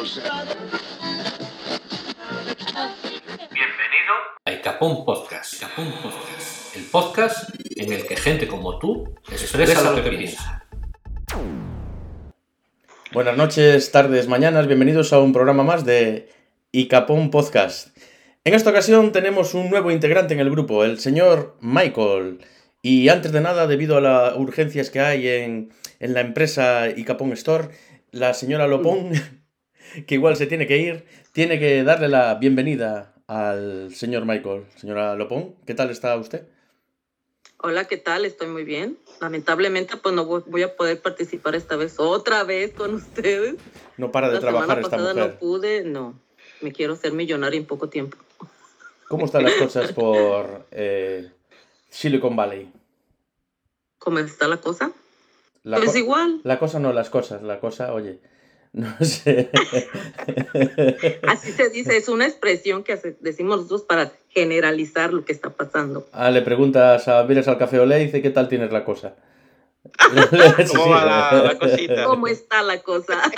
Bienvenido a Icapón Podcast. Icapón Podcast. El podcast en el que gente como tú expresa lo que piensa. Buenas noches, tardes, mañanas, bienvenidos a un programa más de Icapón Podcast. En esta ocasión tenemos un nuevo integrante en el grupo, el señor Michael. Y antes de nada, debido a las urgencias que hay en, en la empresa Icapón Store, la señora Lopón, que igual se tiene que ir, tiene que darle la bienvenida al señor Michael. Señora Lopón, ¿qué tal está usted? Hola, ¿qué tal? Estoy muy bien. Lamentablemente, pues no voy a poder participar esta vez, otra vez con ustedes. No para de La trabajar semana esta pasada mujer. no pude, no. Me quiero ser millonaria en poco tiempo. ¿Cómo están las cosas por eh, Silicon Valley? ¿Cómo está la cosa? La, pues co- igual. la cosa no las cosas, la cosa, oye, no sé. Así se dice, es una expresión que hace- decimos nosotros para generalizar lo que está pasando. Ah, le preguntas a vienes al café Olé y dice, ¿qué tal tienes la cosa? ¿Cómo va la, la cosita? ¿Cómo está la cosa?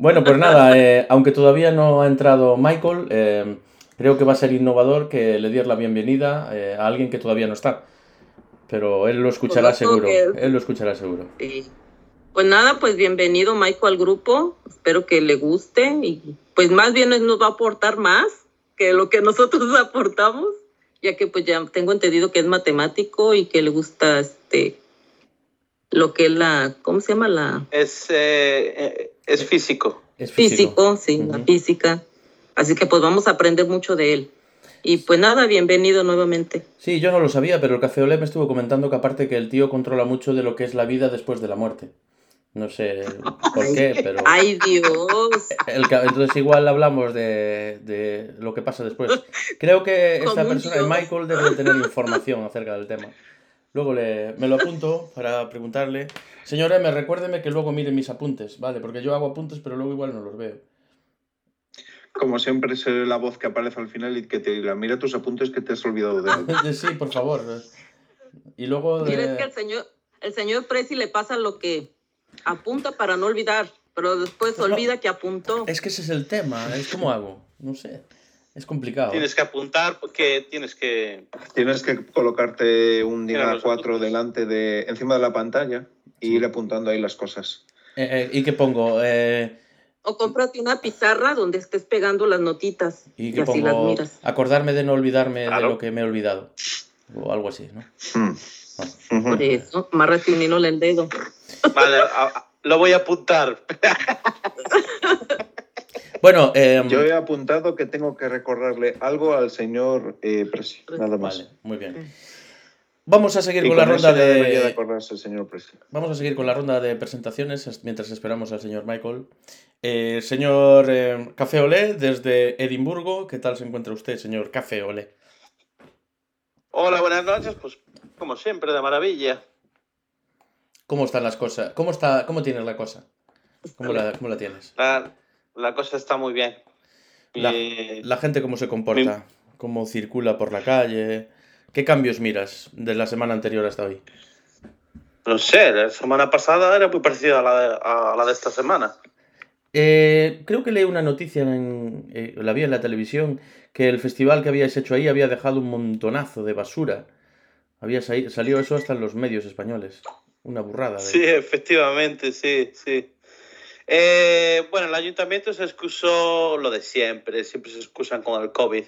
Bueno, pues nada, eh, aunque todavía no ha entrado Michael, eh, creo que va a ser innovador que le dieras la bienvenida eh, a alguien que todavía no está. Pero él lo escuchará seguro, él lo escuchará seguro. Sí. Pues nada, pues bienvenido Michael al grupo. Espero que le guste y pues más bien nos va a aportar más que lo que nosotros aportamos, ya que pues ya tengo entendido que es matemático y que le gusta este lo que es la, ¿cómo se llama? La Es, eh, eh, es físico. Es físico. físico, sí, la Ujú. física. Así que pues vamos a aprender mucho de él. Y pues nada, bienvenido nuevamente. Sí, yo no lo sabía, pero el Café Olé me estuvo comentando que aparte que el tío controla mucho de lo que es la vida después de la muerte. No sé por qué, pero... Ay Dios. El entonces igual hablamos de, de lo que pasa después. Creo que esta persona, el dios. Michael, debe de tener información acerca del tema. Luego le, me lo apunto para preguntarle. Señor M, recuérdeme que luego mire mis apuntes, ¿vale? Porque yo hago apuntes, pero luego igual no los veo. Como siempre, es la voz que aparece al final y que te dirá, mira tus apuntes que te has olvidado de algo. Sí, por favor. Y luego... De- que al señor, el señor Presi le pasa lo que apunta para no olvidar, pero después Pues no. olvida que apuntó. Es que ese es el tema, es como hago, no sé. Es complicado. Tienes que apuntar porque tienes que... Tienes que colocarte un los 4 apuntes. delante de, encima de la pantalla y ir apuntando ahí las cosas. Eh, eh, ¿Y qué pongo? Eh, O cómprate una pizarra donde estés pegando las notitas ¿Y y, qué así las pongo? miras. Acordarme de no olvidarme de Claro. lo que me he olvidado. O algo así, ¿no? Hmm. Ujú. Por eso, amárrate un hilo en el dedo. Vale, a- lo voy a apuntar. Bueno, eh, Yo he apuntado que tengo que recordarle algo al señor eh, Presi, nada más. Vale, muy bien. Vamos a seguir Y con la ronda de de. acordarse el señor Presi. Vamos a seguir con la ronda de presentaciones es- mientras esperamos al señor Michael. Eh, señor eh, Café Olé, desde Edimburgo, ¿qué tal se encuentra usted, señor Café Olé? Hola, buenas noches. Pues como siempre, de maravilla. ¿Cómo están las cosas? ¿Cómo está, cómo tienes la cosa? ¿Cómo la, cómo la tienes? La, la cosa está muy bien. La- La gente cómo se comporta, cómo circula por la calle. ¿Qué cambios miras de la semana anterior hasta hoy? No sé, la semana pasada era muy parecida a la de, a la de esta semana. Eh, creo que leí una noticia, en, eh, la vi en la televisión, que el festival que habíais hecho ahí había dejado un montonazo de basura. Había sa- salido eso hasta en los medios españoles. Una burrada. Sí, efectivamente, sí, sí. Eh, bueno, el ayuntamiento se excusó lo de siempre, siempre se excusan con el COVID.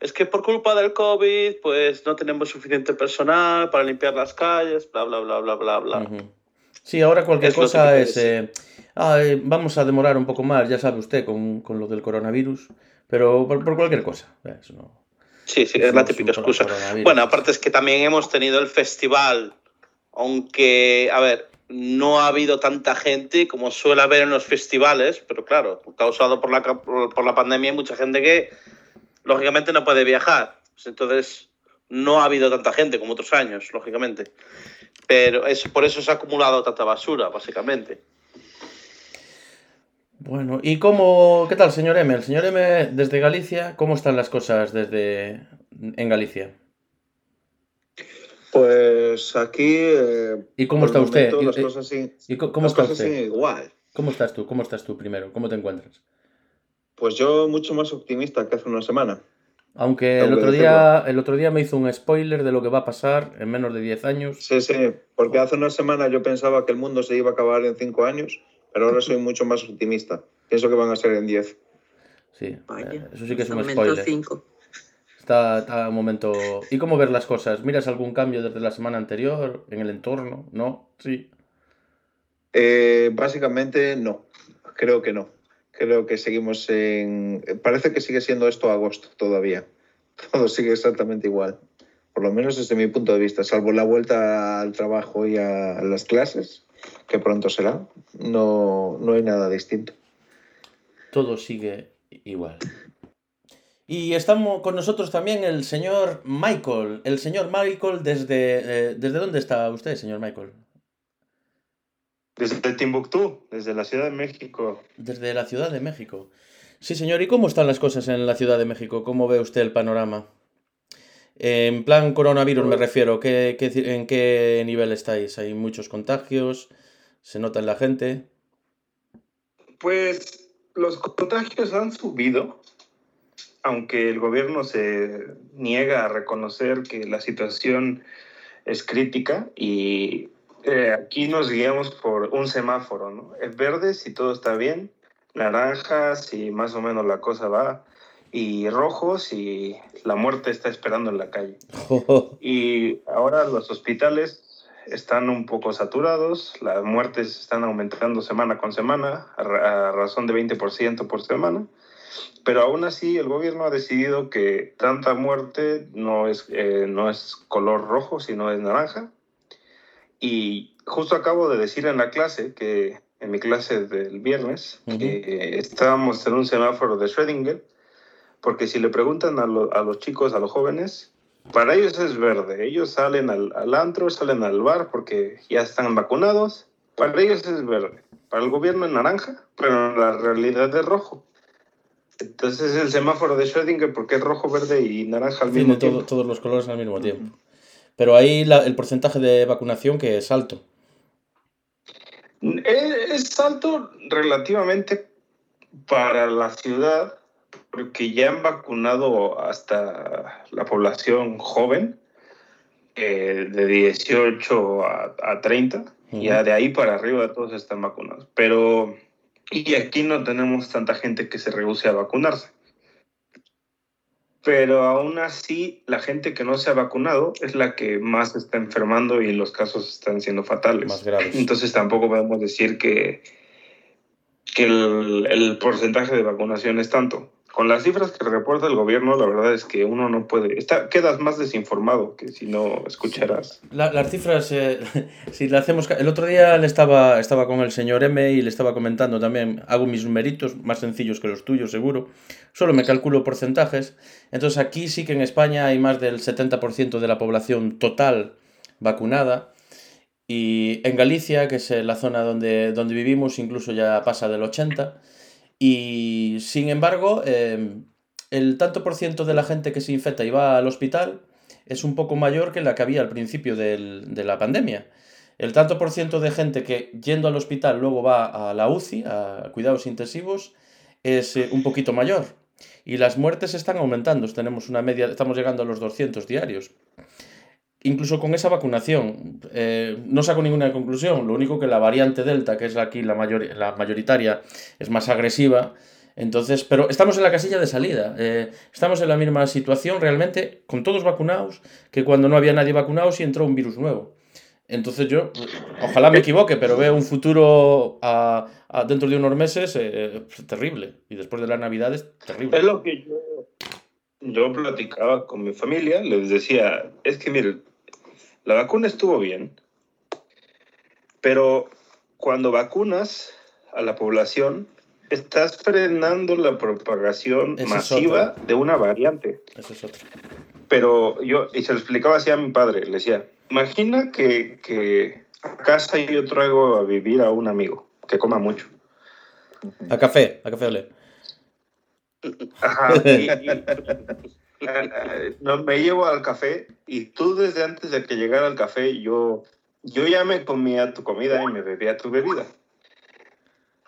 Es que por culpa del COVID, pues no tenemos suficiente personal para limpiar las calles, bla, bla, bla, bla, bla, bla. Ujú. Sí, ahora cualquier Es cosa es... eh, "Ah, eh, vamos a demorar un poco más, ya sabe usted, con, con lo del coronavirus. Pero por, por cualquier cosa. eso no- Sí, sí, eso es la típica excusa. Bueno, aparte es que también hemos tenido el festival, aunque, a ver, no ha habido tanta gente como suele haber en los festivales, pero claro, causado por la, por la pandemia hay mucha gente que lógicamente no puede viajar. Pues entonces no ha habido tanta gente como otros años, lógicamente. Pero es, por eso se ha acumulado tanta basura, básicamente. Bueno, ¿y cómo, qué tal, señor M? El señor M desde Galicia, ¿cómo están las cosas desde en Galicia? Pues aquí. eh, ¿Y cómo está usted? momento ¿Y- Las y- cosas, sí- ¿Y co- cómo las está cosas usted? igual. ¿Cómo estás tú? ¿Cómo estás tú primero? ¿Cómo te encuentras? Pues yo mucho más optimista que hace una semana. Aunque el otro, día, el otro día me hizo un spoiler de lo que va a pasar en menos de 10 años. Sí, sí, porque hace una semana yo pensaba que el mundo se iba a acabar en cinco años, pero ahora soy mucho más optimista. Pienso que van a ser en 10. Sí, Vaya, eh, eso sí que es un spoiler. cinco. Está, momento... ¿Y cómo ver las cosas? ¿Miras algún cambio desde la semana anterior en el entorno? ¿No? Sí. Eh, básicamente no, creo que no. Creo que seguimos en... Parece que sigue siendo esto agosto todavía. Todo sigue exactamente igual. Por lo menos desde mi punto de vista, salvo la vuelta al trabajo y a las clases, que pronto será, no, no hay nada distinto. Todo sigue igual. Y estamos con nosotros también el señor Michael. El señor Michael, ¿desde, eh, ¿desde dónde está usted, señor Michael? Desde Timbuktu, desde la Ciudad de México. Desde la Ciudad de México. Sí, señor. ¿Y cómo están las cosas en la Ciudad de México? ¿Cómo ve usted el panorama? En plan coronavirus me refiero. ¿Qué, qué, en qué nivel estáis? ¿Hay muchos contagios? ¿Se nota en la gente? Pues los contagios han subido, aunque el gobierno se niega a reconocer que la situación es crítica y eh, aquí nos guiamos por un semáforo, ¿no? Es verde si todo está bien, naranja si más o menos la cosa va y rojo si la muerte está esperando en la calle. Y ahora los hospitales están un poco saturados, las muertes están aumentando semana con semana, a, ra- a razón de 20% por semana, pero aún así el gobierno ha decidido que tanta muerte no es, eh, no es color rojo, sino es naranja. Y justo acabo de decir en la clase, que en mi clase del viernes, que estábamos en un semáforo de Schrödinger, porque si le preguntan a, lo- a los chicos, a los jóvenes, para ellos es verde. Ellos salen al, al antro, salen al bar porque ya están vacunados. Para ellos es verde. Para el gobierno es naranja, pero la realidad es rojo. Entonces es el semáforo de Schrödinger porque es rojo, verde y naranja al Tiene mismo todo- tiempo. todos los colores al mismo tiempo. Pero ahí la- el porcentaje de vacunación que es alto. Es, es alto relativamente para la ciudad porque ya han vacunado hasta la población joven eh, de 18 a, a 30. Ujú. Ya de ahí para arriba todos están vacunados. Pero y aquí no tenemos tanta gente que se rehúse a vacunarse. Pero aún así, la gente que no se ha vacunado es la que más se está enfermando y los casos están siendo fatales. Más graves. Entonces tampoco podemos decir que, que el, el porcentaje de vacunación es tanto. Con las cifras que reporta el gobierno, la verdad es que uno no puede... Está, quedas más desinformado que si no escucharas. La- las cifras, eh, si le hacemos... El otro día le estaba, estaba con el señor M y le estaba comentando también, hago mis numeritos más sencillos que los tuyos, seguro. Solo me calculo porcentajes. Entonces aquí sí que en España hay más del 70% de la población total vacunada. Y en Galicia, que es eh, la zona donde, donde vivimos, incluso ya pasa del 80%. Y sin embargo, eh, el tanto por ciento de la gente que se infecta y va al hospital es un poco mayor que la que había al principio del- de la pandemia. El tanto por ciento de gente que yendo al hospital luego va a la UCI, a cuidados intensivos, es eh, un poquito mayor. Y las muertes están aumentando. Tenemos una media, estamos llegando a los 200 diarios. Incluso con esa vacunación, eh, no saco ninguna conclusión. Lo único que la variante Delta, que es aquí la, mayor, la mayoritaria, es más agresiva. Entonces, pero estamos en la casilla de salida. eh, estamos en la misma situación realmente, con todos vacunados, que cuando no había nadie vacunado y entró un virus nuevo. Entonces yo, ojalá me equivoque, pero veo un futuro dentro de unos meses eh, terrible. Y después de las navidades, terrible. Es lo que yo, yo platicaba con mi familia, les decía, es que miren, la vacuna estuvo bien, pero cuando vacunas a la población, estás frenando la propagación Ese masiva de una variante. Eso es otro. Pero yo, y se lo explicaba así a mi padre, le decía, imagina que, que a casa yo traigo a vivir a un amigo que coma mucho. A café, a café ole. Ajá, y- y- no, me llevo al café y tú desde antes de que llegara al café yo, yo ya me comía tu comida y me bebía tu bebida.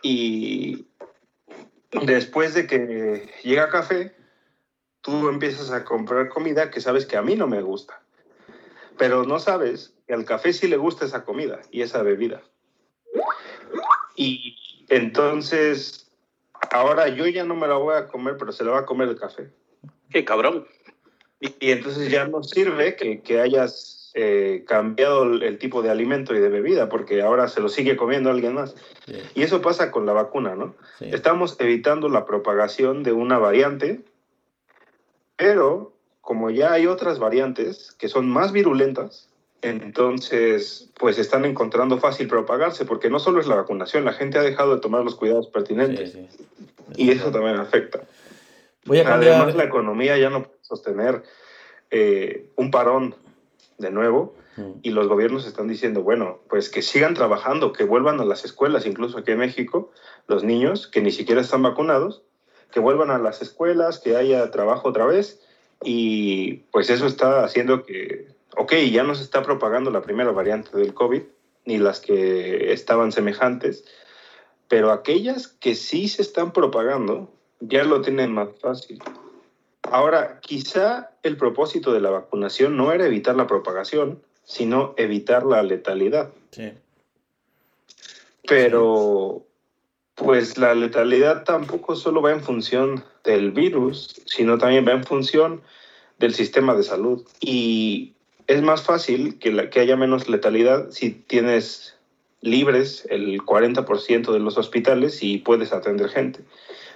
Y después de que llega café, tú empiezas a comprar comida que sabes que a mí no me gusta. Pero no sabes que al café sí le gusta esa comida y esa bebida. Y entonces, ahora yo ya no me la voy a comer, pero se la va a comer el café. Qué cabrón. Y, y entonces ya no sirve que, que hayas eh, cambiado el, el, tipo de alimento y de bebida, porque ahora se lo sigue comiendo alguien más. Sí. Y eso pasa con la vacuna, ¿no? Sí. Estamos evitando la propagación de una variante, pero como ya hay otras variantes que son más virulentas, entonces pues están encontrando fácil propagarse, porque no solo es la vacunación, la gente ha dejado de tomar los cuidados pertinentes Sí, sí. y eso también afecta. Voy a cambiar. Además, la economía ya no puede sostener eh, un parón de nuevo Mm. y los gobiernos están diciendo, bueno, pues que sigan trabajando, que vuelvan a las escuelas, incluso aquí en México, los niños que ni siquiera están vacunados, que vuelvan a las escuelas, que haya trabajo otra vez y pues eso está haciendo que, ok, ya no se está propagando la primera variante del COVID, ni las que estaban semejantes, pero aquellas que sí se están propagando ya lo tienen más fácil. Ahora, quizá el propósito de la vacunación no era evitar la propagación, sino evitar la letalidad. Sí. Pero, pues la letalidad tampoco solo va en función del virus, sino también va en función del sistema de salud. Y es más fácil que, la, que haya menos letalidad si tienes libres el 40% de los hospitales y puedes atender gente.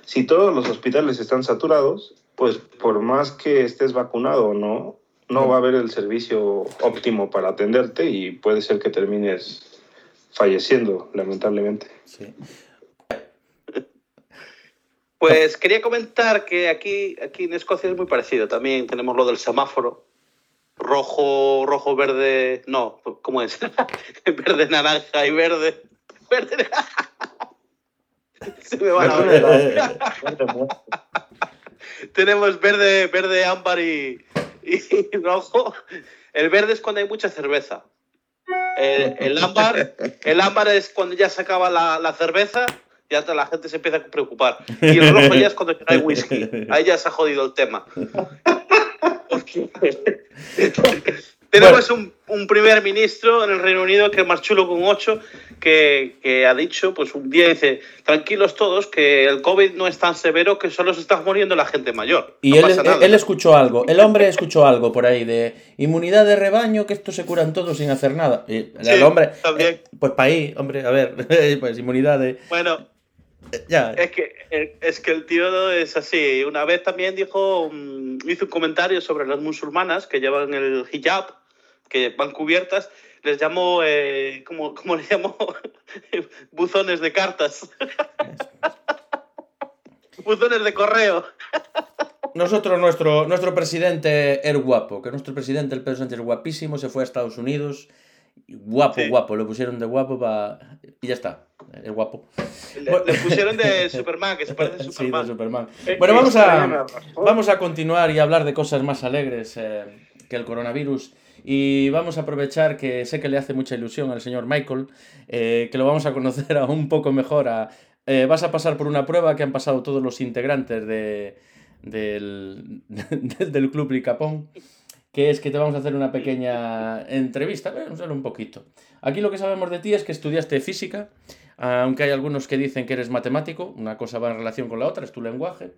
Si todos los hospitales están saturados, pues por más que estés vacunado o no, no va a haber el servicio óptimo para atenderte y puede ser que termines falleciendo, lamentablemente. Sí. Pues quería comentar que aquí, aquí en Escocia es muy parecido. También tenemos lo del semáforo. Rojo, rojo, verde. No, ¿cómo es? verde, naranja y verde. Verde. Se me va la olla. Tenemos verde, verde, ámbar y, y rojo. El verde es cuando hay mucha cerveza. El, el ámbar, el ámbar es cuando ya se acaba la, la cerveza ya la gente se empieza a preocupar. Y el rojo ya es cuando hay whisky. Ahí ya se ha jodido el tema. Tenemos un, un, primer ministro en el Reino Unido que es más chulo con 8, que, que, ha dicho, pues un día dice, tranquilos todos, que el COVID no es tan severo que solo se está muriendo la gente mayor. Y no él, él, escuchó algo, el hombre escuchó algo por ahí de inmunidad de rebaño, que esto se curan todos sin hacer nada. Y el sí, hombre. Eh, pues para ahí, hombre, a ver, pues inmunidad de... Bueno, ya. Es que, es que el tío es así. Una vez también dijo, hizo un comentario sobre las musulmanas que llevan el hijab, que van cubiertas. Les llamo, eh, ¿cómo, ¿cómo le llamo? Buzones de cartas. Buzones de correo. Nosotros, nuestro, nuestro presidente era guapo, que nuestro presidente, el Pedro Sánchez, guapísimo, se fue a Estados Unidos. Guapo, sí. guapo, lo pusieron de guapo para... y ya está, es guapo. Le, le, pusieron de Superman, que se parece a Superman. Sí, de Superman. Bueno, vamos a, vamos a continuar y hablar de cosas más alegres eh, que el coronavirus. Y vamos a aprovechar que sé que le hace mucha ilusión al señor Michael, eh, que lo vamos a conocer a un poco mejor. A, eh, vas a pasar por una prueba que han pasado todos los integrantes de, del, del Club Ricapón que es que te vamos a hacer una pequeña entrevista, bueno, solo un poquito. Aquí lo que sabemos de ti es que estudiaste física, aunque hay algunos que dicen que eres matemático, una cosa va en relación con la otra, es tu lenguaje.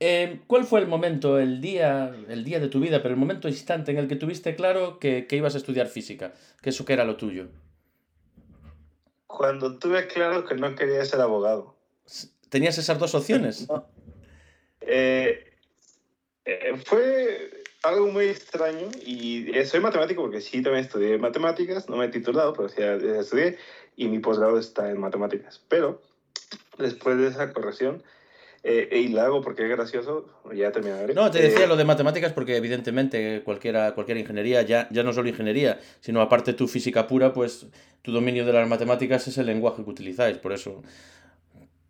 Eh, ¿Cuál fue el momento, el día, el día de tu vida, pero el momento instante en el que tuviste claro que, que ibas a estudiar física, que eso que era lo tuyo? Cuando tuve claro que no quería ser abogado. ¿Tenías esas dos opciones? No. Eh, eh, fue algo muy extraño y eh, soy matemático porque sí también estudié matemáticas, no me he titulado, pero sí estudié y mi posgrado está en matemáticas. Pero después de esa corrección, eh, y la hago porque es gracioso, ya terminaré. No, te decía eh, lo de matemáticas porque evidentemente cualquiera, cualquier ingeniería, ya, ya no solo ingeniería, sino aparte tu física pura, pues tu dominio de las matemáticas es el lenguaje que utilizáis, por eso...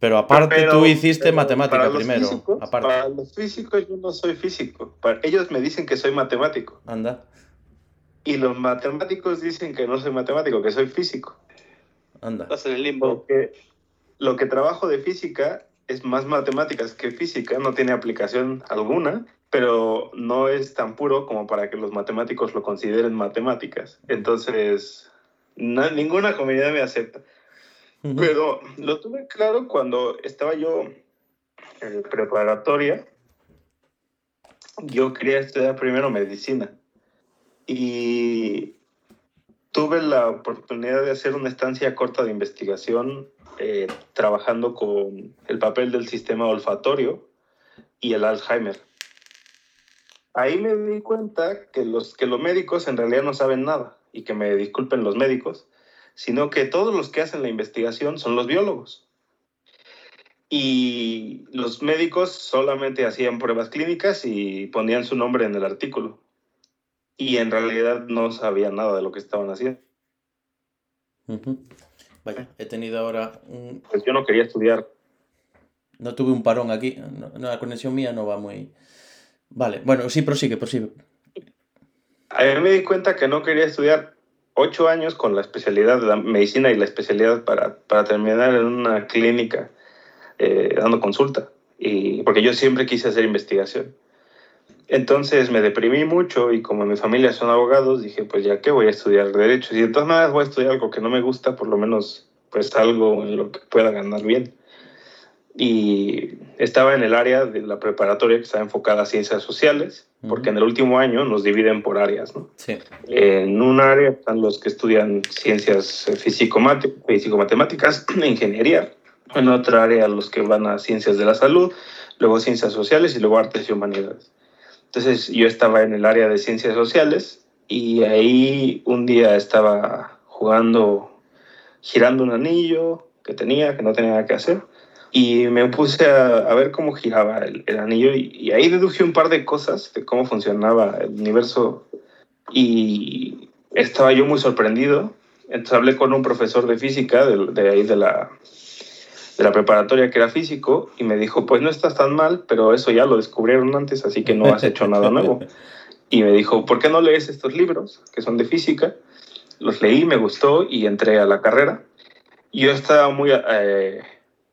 Pero aparte pero, tú hiciste matemática primero. Físicos, aparte. Para los físicos yo no soy físico. Para, ellos me dicen que soy matemático. Anda. Y los matemáticos dicen que no soy matemático, que soy físico. Anda. Estás en el limbo. Porque, lo que trabajo de física es más matemáticas que física, no tiene aplicación alguna, pero no es tan puro como para que los matemáticos lo consideren matemáticas. Entonces, ninguna comunidad me acepta. Pero lo tuve claro cuando estaba yo en preparatoria. Yo quería estudiar primero medicina. Y tuve la oportunidad de hacer una estancia corta de investigación eh, trabajando con el papel del sistema olfatorio y el Alzheimer. Ahí me di cuenta que los, que los médicos en realidad no saben nada y que me disculpen los médicos, sino que todos los que hacen la investigación son los biólogos. Y los médicos solamente hacían pruebas clínicas y ponían su nombre en el artículo. Y en realidad no sabían nada de lo que estaban haciendo. Vaya, he tenido ahora un... Pues yo no quería estudiar. No tuve un parón aquí. No, la conexión mía no va muy... Vale, bueno, sí, prosigue, prosigue. A mí me di cuenta que no quería estudiar ocho años con la especialidad de la medicina y la especialidad para, para terminar en una clínica eh, dando consulta. Y, porque yo siempre quise hacer investigación. Entonces me deprimí mucho y como mi familia son abogados, dije, pues ya que voy a estudiar derecho. Y de todas maneras voy a estudiar algo que no me gusta, por lo menos pues algo en lo que pueda ganar bien. Y estaba en el área de la preparatoria que está enfocada a ciencias sociales, porque en el último año nos dividen por áreas. ¿no? Sí. En un área están los que estudian ciencias físico-matemáticas, ingeniería. En otra área los que van a ciencias de la salud, luego ciencias sociales y luego artes y humanidades. Entonces yo estaba en el área de ciencias sociales y ahí un día estaba jugando, girando un anillo que tenía, que no tenía nada que hacer. Y me puse a, ver cómo giraba el, anillo y, ahí deduje un par de cosas de cómo funcionaba el universo y estaba yo muy sorprendido. Entonces hablé con un profesor de física de, de ahí de la, de la preparatoria que era físico y me dijo, pues no estás tan mal, pero eso ya lo descubrieron antes, así que no has hecho nada nuevo. Y me dijo, ¿por qué no lees estos libros que son de física? Los leí, me gustó y entré a la carrera. Y yo estaba muy... Eh,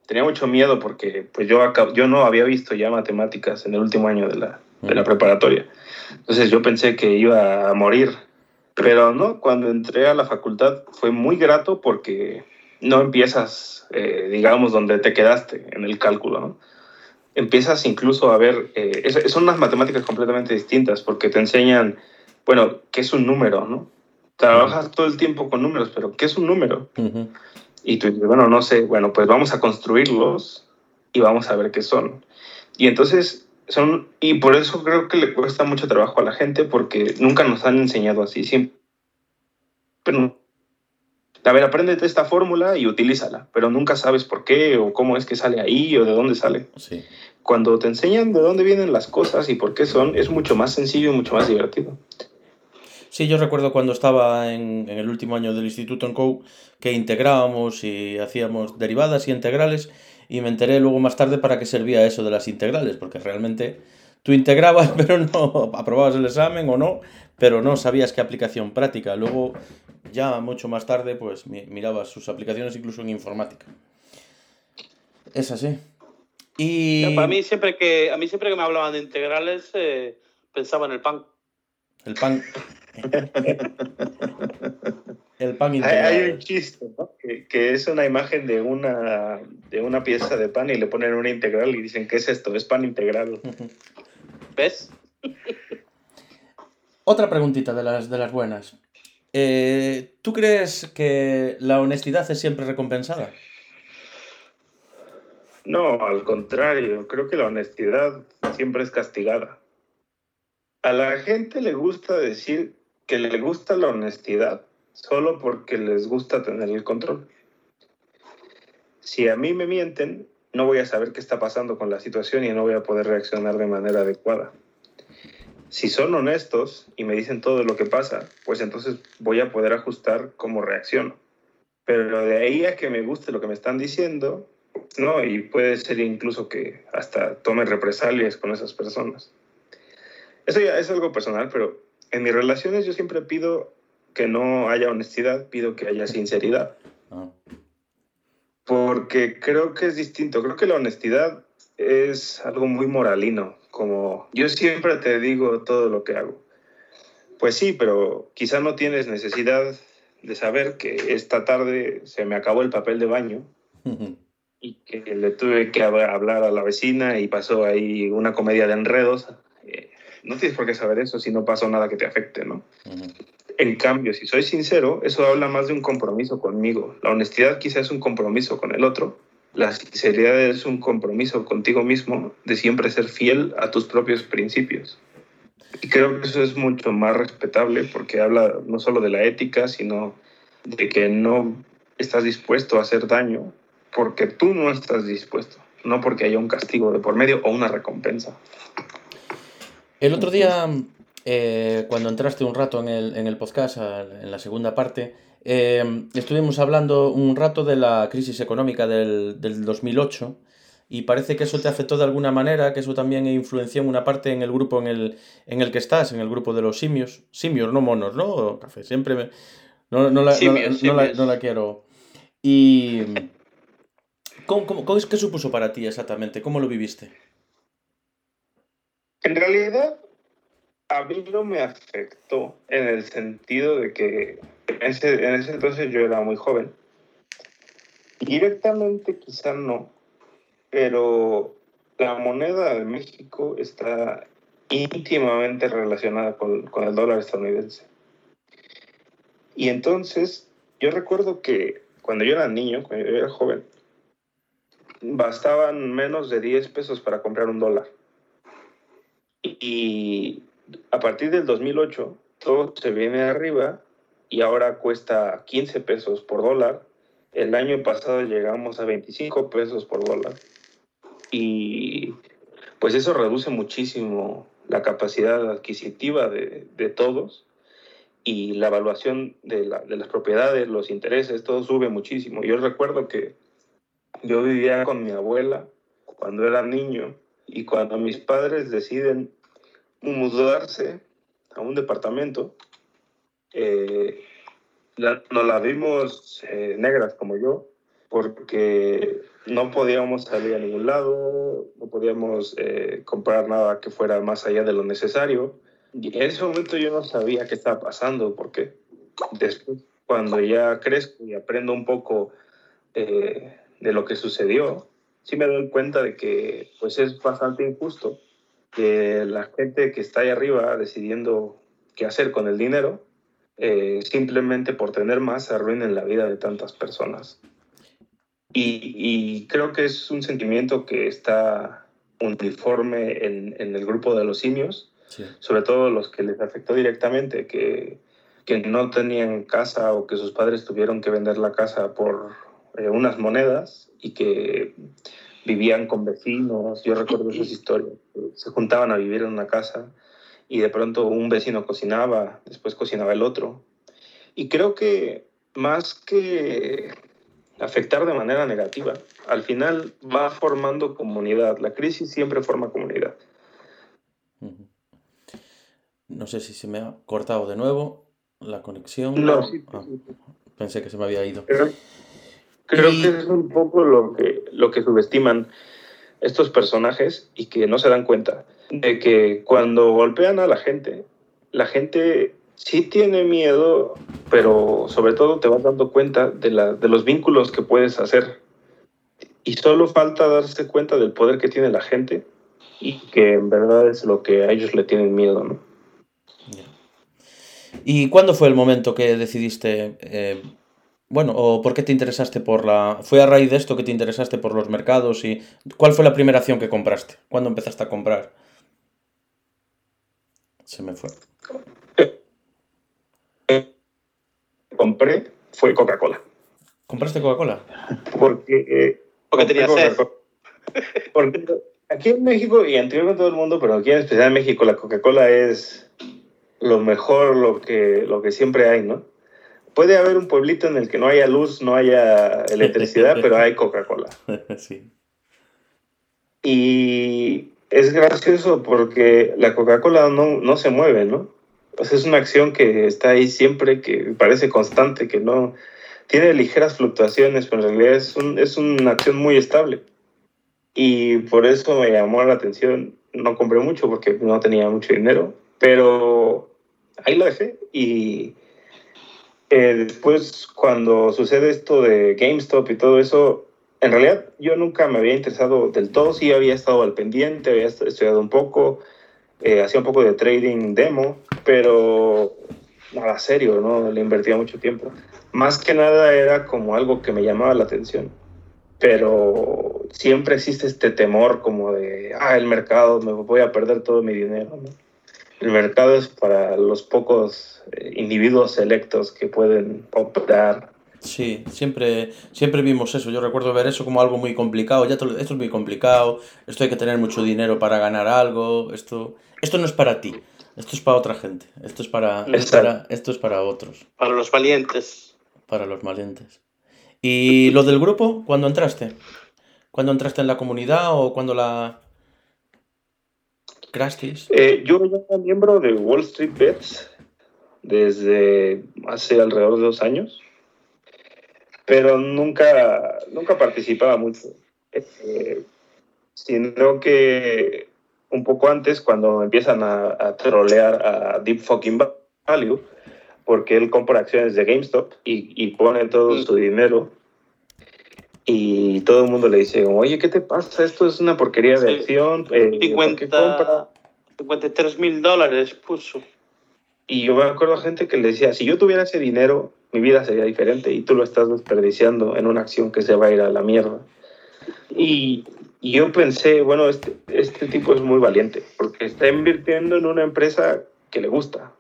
tenía mucho miedo porque pues yo, yo no había visto ya matemáticas en el último año de la, de la preparatoria. Entonces yo pensé que iba a morir. Pero no, cuando entré a la facultad fue muy grato porque no empiezas, eh, digamos, donde te quedaste en el cálculo, ¿no? Empiezas incluso a ver, eh, son unas matemáticas completamente distintas porque te enseñan, bueno, ¿qué es un número, no? Trabajas todo el tiempo con números, pero ¿qué es un número? Y tú dices, bueno, no sé, bueno, pues vamos a construirlos y vamos a ver qué son. Y entonces son, y por eso creo que le cuesta mucho trabajo a la gente porque nunca nos han enseñado así, siempre a ver, apréndete esta fórmula y utilízala, pero nunca sabes por qué o cómo es que sale ahí o de dónde sale. Sí. Cuando te enseñan de dónde vienen las cosas y por qué son, es mucho más sencillo y mucho más divertido. Sí, yo recuerdo cuando estaba en, en el último año del instituto en COU que integrábamos y hacíamos derivadas y integrales y me enteré luego más tarde para qué servía eso de las integrales, porque realmente tú integrabas pero no aprobabas el examen o no, pero no sabías qué aplicación práctica. Luego, ya mucho más tarde, pues mirabas sus aplicaciones incluso en informática. Es así. Y... para mí siempre que, a mí siempre que me hablaban de integrales, eh, pensaba en el pan. El pan. el pan integral. Hay, un chiste, ¿no? Que, que, es una imagen de una, de una pieza de pan y le ponen una integral y dicen, ¿qué es esto? Es pan integral. ¿Ves? Otra preguntita de las, de las buenas. Eh, ¿Tú crees que la honestidad es siempre recompensada? No, al contrario, creo que la honestidad siempre es castigada. A la gente le gusta decir que le gusta la honestidad solo porque les gusta tener el control. Si a mí me mienten, no voy a saber qué está pasando con la situación y no voy a poder reaccionar de manera adecuada si son honestos y me dicen todo lo que pasa, pues entonces voy a poder ajustar cómo reacciono. Pero de ahí a que me guste lo que me están diciendo, no, y puede ser incluso que hasta tome represalias con esas personas. Eso ya es algo personal, pero en mis relaciones yo siempre pido que no haya honestidad, pido que haya sinceridad. Ah. Porque creo que es distinto. Creo que la honestidad es algo muy moralino, como yo siempre te digo todo lo que hago. Pues sí, pero quizá no tienes necesidad de saber que esta tarde se me acabó el papel de baño y que le tuve que hablar a la vecina y pasó ahí una comedia de enredos. Eh, no tienes por qué saber eso si no pasó nada que te afecte, ¿no? En cambio, si soy sincero, eso habla más de un compromiso conmigo. La honestidad quizás es un compromiso con el otro. La sinceridad es un compromiso contigo mismo de siempre ser fiel a tus propios principios. Y creo que eso es mucho más respetable porque habla no solo de la ética, sino de que no estás dispuesto a hacer daño porque tú no estás dispuesto, no porque haya un castigo de por medio o una recompensa. El otro día, eh, cuando entraste un rato en el, en el podcast, en la segunda parte, eh, estuvimos hablando un rato de la crisis económica del, del 2008 y parece que eso te afectó de alguna manera, que eso también influenció en una parte en el grupo en el, en el que estás, en el grupo de los simios. Simios, no monos, ¿no? Café, siempre me... no, no, la, no, la, no, la, quiero. Y... ¿Cómo, cómo, cómo, ¿Qué supuso para ti exactamente? ¿Cómo lo viviste? En realidad, a mí no me afectó en el sentido de que en ese, en ese entonces yo era muy joven. Directamente quizá no, pero la moneda de México está íntimamente relacionada con, el dólar estadounidense. Y entonces, yo recuerdo que cuando yo era niño, cuando yo era joven, bastaban menos de 10 pesos para comprar un dólar. Y a partir del 2008, todo se viene arriba y ahora cuesta 15 pesos por dólar. El año pasado llegamos a 25 pesos por dólar y pues eso reduce muchísimo la capacidad adquisitiva de, de todos y la evaluación de, la, de, las propiedades, los intereses, todo sube muchísimo. Yo recuerdo que yo vivía con mi abuela cuando era niño y cuando mis padres deciden mudarse a un departamento, eh, nos la vimos eh, negras como yo, porque no podíamos salir a ningún lado, no podíamos eh, comprar nada que fuera más allá de lo necesario. Y en ese momento yo no sabía qué estaba pasando, porque después, cuando ya crezco y aprendo un poco de lo que sucedió, sí me doy cuenta de que pues es bastante injusto que la gente que está ahí arriba decidiendo qué hacer con el dinero, eh, simplemente por tener más, arruinen la vida de tantas personas. Y, creo que es un sentimiento que está uniforme en, en el grupo de los simios, sí. sobre todo los que les afectó directamente, que, que, no tenían casa o que sus padres tuvieron que vender la casa por eh, unas monedas y que vivían con vecinos. Yo recuerdo esas historias. Se juntaban a vivir en una casa y de pronto un vecino cocinaba, después cocinaba el otro. Y creo que más que afectar de manera negativa. Al final va formando comunidad. La crisis siempre forma comunidad. No sé si se me ha cortado de nuevo la conexión. No, sí, ah, pensé que se me había ido. Creo y... que es un poco lo que, lo que subestiman estos personajes y que no se dan cuenta de que cuando golpean a la gente, la gente sí tiene miedo, pero sobre todo te vas dando cuenta de, la, de los vínculos que puedes hacer. Y solo falta darse cuenta del poder que tiene la gente y que en verdad es lo que a ellos le tienen miedo, ¿no? ¿Y cuándo fue el momento que decidiste, eh, bueno, o por qué te interesaste por la... ¿Fue a raíz de esto que te interesaste por los mercados y cuál fue la primera acción que compraste? ¿Cuándo empezaste a comprar? Se me fue compré fue Coca-Cola. ¿Compraste Coca-Cola? Porque, eh, porque tenía sed. Porque aquí en México, y en todo el mundo, pero aquí en especial en México, la Coca-Cola es lo mejor, lo que, lo que siempre hay, ¿no? Puede haber un pueblito en el que no haya luz, no haya electricidad, pero hay Coca-Cola. Sí. Y es gracioso porque la Coca-Cola no, no se mueve, ¿no? pues es una acción que está ahí siempre, que parece constante, que no, tiene ligeras fluctuaciones, pero en realidad es, un, es una acción muy estable. Y por eso me llamó la atención. No compré mucho porque no tenía mucho dinero, pero ahí lo dejé. Y eh, después, cuando sucede esto de GameStop y todo eso, en realidad yo nunca me había interesado del todo. Sí había estado al pendiente, había estudiado un poco, eh, hacía un poco de trading demo, pero nada serio, ¿no? Le invertía mucho tiempo. Más que nada era como algo que me llamaba la atención. Pero siempre existe este temor como de, ah, el mercado, me voy a perder todo mi dinero. ¿no? El mercado es para los pocos eh, individuos selectos que pueden operar. Sí, siempre, siempre vimos eso. Yo recuerdo ver eso como algo muy complicado. Ya esto es muy complicado. Esto hay que tener mucho dinero para ganar algo. Esto, esto no es para ti. Esto es para otra gente. Esto es para, es para, esto es para otros. Para los valientes. Para los valientes. ¿Y lo del grupo? ¿Cuándo entraste? ¿Cuándo entraste en la comunidad o cuando la Eh, yo era miembro de Wall Street Bets desde hace alrededor de dos años, pero nunca, nunca participaba mucho. Eh, sino que un poco antes, cuando empiezan a, trolear a Deep Fucking Value, porque él compra acciones de GameStop y, pone todo mm. su dinero. Y todo el mundo le dice, oye, ¿qué te pasa? Esto es una porquería de acción. Eh, 50, 53 mil dólares puso. Y yo me acuerdo a gente que le decía, si yo tuviera ese dinero, mi vida sería diferente y tú lo estás desperdiciando en una acción que se va a ir a la mierda. Y, y yo pensé, bueno, este, este tipo es muy valiente, porque está invirtiendo en una empresa que le gusta,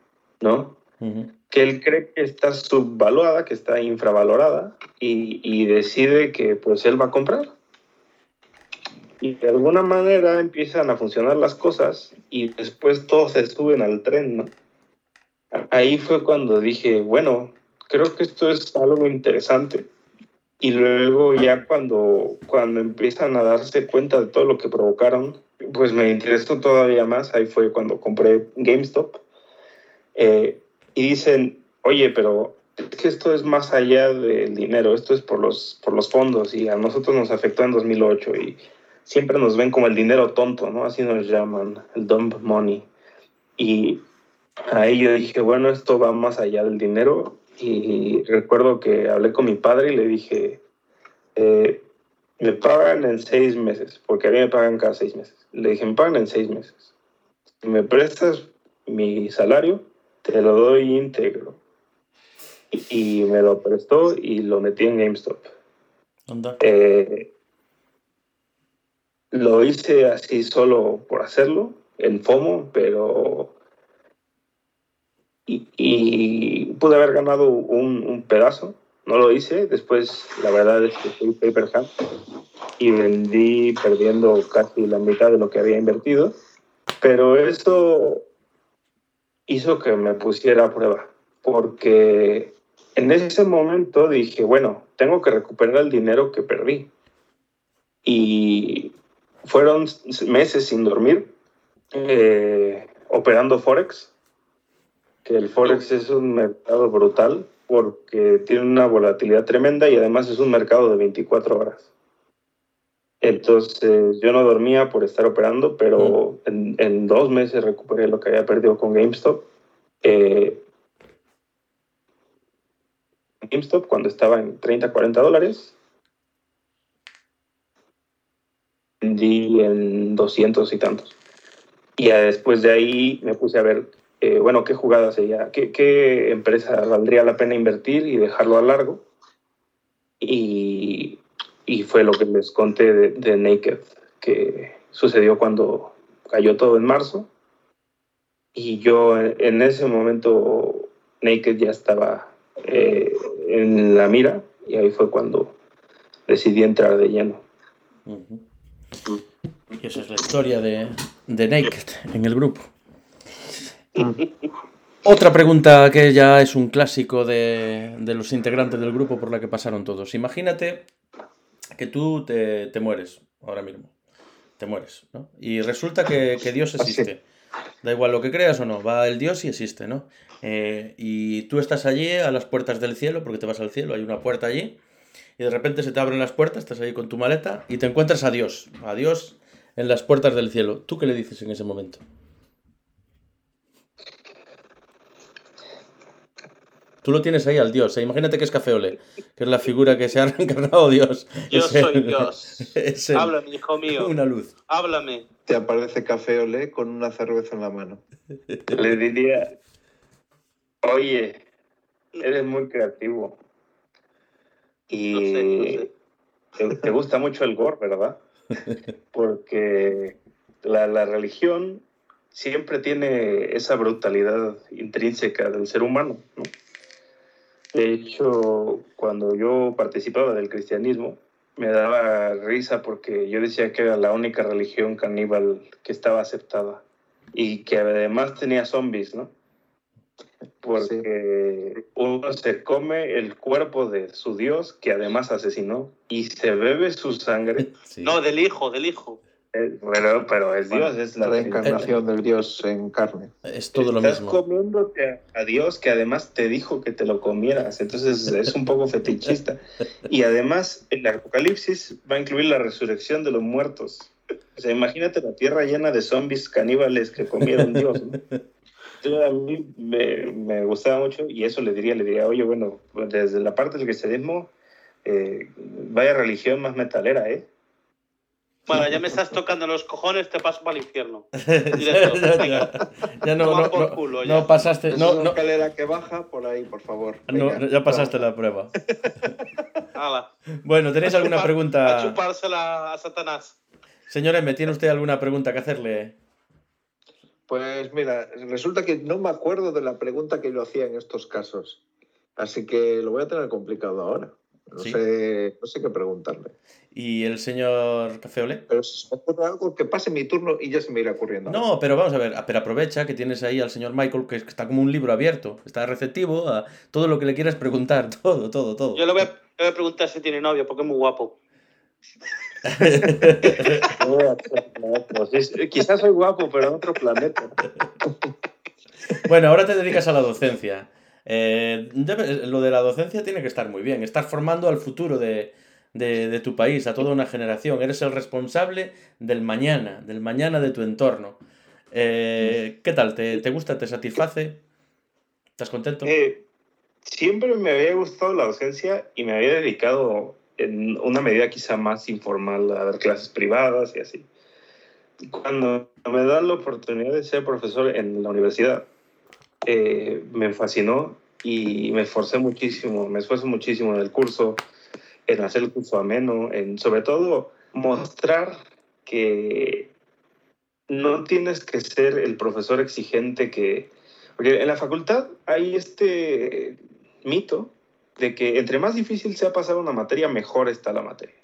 ¿no? Que él cree que está subvaluada, que está infravalorada, y, decide que pues él va a comprar. Y de alguna manera empiezan a funcionar las cosas y después todos se suben al tren, ¿no? Ahí fue cuando dije, bueno, creo que esto es algo interesante y luego ya cuando, cuando empiezan a darse cuenta de todo lo que provocaron, pues me interesó todavía más. Ahí fue cuando compré GameStop. Eh, y dicen, oye, pero es que esto es más allá del dinero, esto es por los, por los fondos y a nosotros nos afectó en 2008 y siempre nos ven como el dinero tonto, ¿no? Así nos llaman, el dump money. Y ahí yo dije, bueno, esto va más allá del dinero y recuerdo que hablé con mi padre y le dije, eh, me pagan en seis meses, porque a mí me pagan cada seis meses. Le dije, me pagan en seis meses. Si me prestas mi salario, te lo doy íntegro. Y, me lo prestó y lo metí en GameStop. Eh, lo hice así solo por hacerlo, en FOMO, pero y, pude haber ganado un, pedazo. No lo hice. Después, la verdad es que fui paper hand y vendí perdiendo casi la mitad de lo que había invertido. Pero eso hizo que me pusiera a prueba, porque en ese momento dije, bueno, tengo que recuperar el dinero que perdí. Y fueron meses sin dormir, eh, operando Forex que el Forex es un mercado brutal porque tiene una volatilidad tremenda y además es un mercado de 24 horas. Entonces yo no dormía por estar operando, pero en, en, dos meses recuperé lo que había perdido con GameStop. Eh, GameStop cuando estaba en 30, 40 dólares. Vendí en 200 y tantos. Y después de ahí me puse a ver eh, bueno, qué jugada sería, ¿Qué, qué empresa valdría la pena invertir y dejarlo a largo. Y, y fue lo que les conté de, Naked, que sucedió cuando cayó todo en marzo. Y yo en ese momento, Naked ya estaba eh, en la mira y ahí fue cuando decidí entrar de lleno. Y esa es la historia de, de Naked en el grupo. Otra pregunta que ya es un clásico de, los integrantes del grupo por la que pasaron todos. Imagínate que tú te, mueres ahora mismo. te mueres, ¿no? Y resulta que, que Dios Así. existe. Da igual lo que creas o no, va el Dios y existe, ¿no? Eh, y tú estás allí a las puertas del cielo, porque te vas al cielo, hay una puerta allí, y de repente se te abren las puertas, estás allí con tu maleta y te encuentras a Dios, a Dios en las puertas del cielo. ¿Tú qué le dices en ese momento? Tú lo tienes ahí al Dios, ¿eh? imagínate que es Café Ole, que es la figura que se ha reencarnado Dios. Yo Es soy el- Dios. es el- Háblame, hijo mío. una luz. Háblame. Te aparece Café Olé con una cerveza en la mano. Le diría, oye, eres muy creativo. Y Lo sé, lo sé. Te, te gusta mucho el gore, ¿verdad? Porque la, la religión siempre tiene esa brutalidad intrínseca del ser humano. ¿no? De hecho, cuando yo participaba del cristianismo, me daba risa porque yo decía que era la única religión caníbal que estaba aceptada y que además tenía zombies, ¿no? Porque uno se come el cuerpo de su Dios, que además asesinó, y se bebe su sangre. Sí. No, del hijo, del hijo. Eh, Pero, es Dios, es La reencarnación del Dios en carne. Es todo lo Estás mismo. comiéndote a Dios que además te dijo que te lo comieras, entonces es un poco fetichista. Y además el Apocalipsis va a incluir la resurrección de los muertos. O sea, imagínate la tierra llena de zombies caníbales que comieron Dios. ¿no? Entonces, a mí me, me gustaba mucho y eso le diría, le diría, oye, bueno, desde la parte del cristianismo, eh, vaya religión más metalera, ¿eh? Bueno, ya me estás tocando los cojones, te paso para el infierno. Directo. ya, ya- ya no, no, por no- culo, ya. no pasaste, Es no, una no, escalera que baja por ahí, por favor. no, ya pasaste la prueba. Bueno, ¿tenéis A alguna chupar- A pregunta? chupársela a Satanás. Señor M, ¿tiene usted alguna pregunta que hacerle? Pues mira, resulta que no me acuerdo de la pregunta que yo hacía en estos casos. Así que lo voy a tener complicado ahora. No, Sí. sé, no sé qué preguntarle. ¿Y el señor Cafeole? Pero si me ocurre algo que pase mi turno y ya se me irá ocurriendo. algo. No, pero vamos a ver, pero aprovecha que tienes ahí al señor Michael, que está como un libro abierto, está receptivo a todo lo que le quieras preguntar, todo, todo, todo. Yo le voy, a, le voy a preguntar si tiene novio, porque es muy guapo. Pues es- quizás soy guapo, pero en otro planeta. Bueno, ahora te dedicas a la docencia. Eh, lo de la docencia tiene que estar muy bien. Estás formando al futuro de, de- de tu país, a toda una generación. Eres el responsable del mañana, del mañana de tu entorno. Eh, ¿Qué tal? ¿Te, te gusta? ¿Te satisface? ¿Estás contento? Eh, siempre me había gustado la docencia y me había dedicado en una medida quizá más informal a dar clases privadas y así. Cuando me dan la oportunidad de ser profesor en la universidad, eh, me fascinó y me esforcé muchísimo, me esfuerzo muchísimo en el curso, en hacer el curso ameno, en sobre todo mostrar que no tienes que ser el profesor exigente que... Porque en la facultad hay este mito de que entre más difícil sea pasar una materia, mejor está la materia.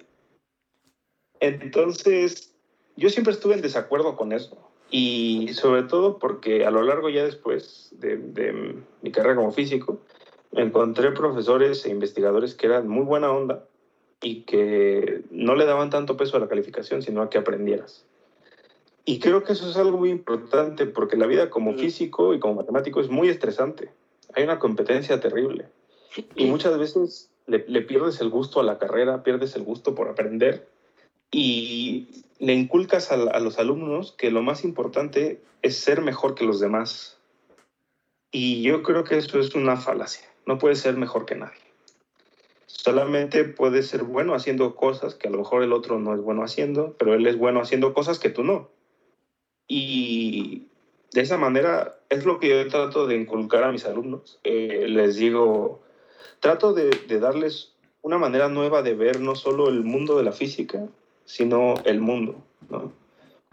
Entonces, yo siempre estuve en desacuerdo con eso. Y sobre todo porque a lo largo ya después de, de mi carrera como físico, encontré profesores e investigadores que eran muy buena onda y que no le daban tanto peso a la calificación, sino a que aprendieras. Y creo que eso es algo muy importante porque la vida como Mm. físico y como matemático es muy estresante. Hay una competencia terrible. Y muchas veces le, le pierdes el gusto a la carrera, pierdes el gusto por aprender y le inculcas a, los alumnos que lo más importante es ser mejor que los demás. Y yo creo que eso es una falacia. No puedes ser mejor que nadie. Solamente puedes ser bueno haciendo cosas que a lo mejor el otro no es bueno haciendo, pero él es bueno haciendo cosas que tú no. Y de esa manera es lo que yo trato de inculcar a mis alumnos. Eh, les digo, trato de, de darles una manera nueva de ver no solo el mundo de la física, sino el mundo, ¿no?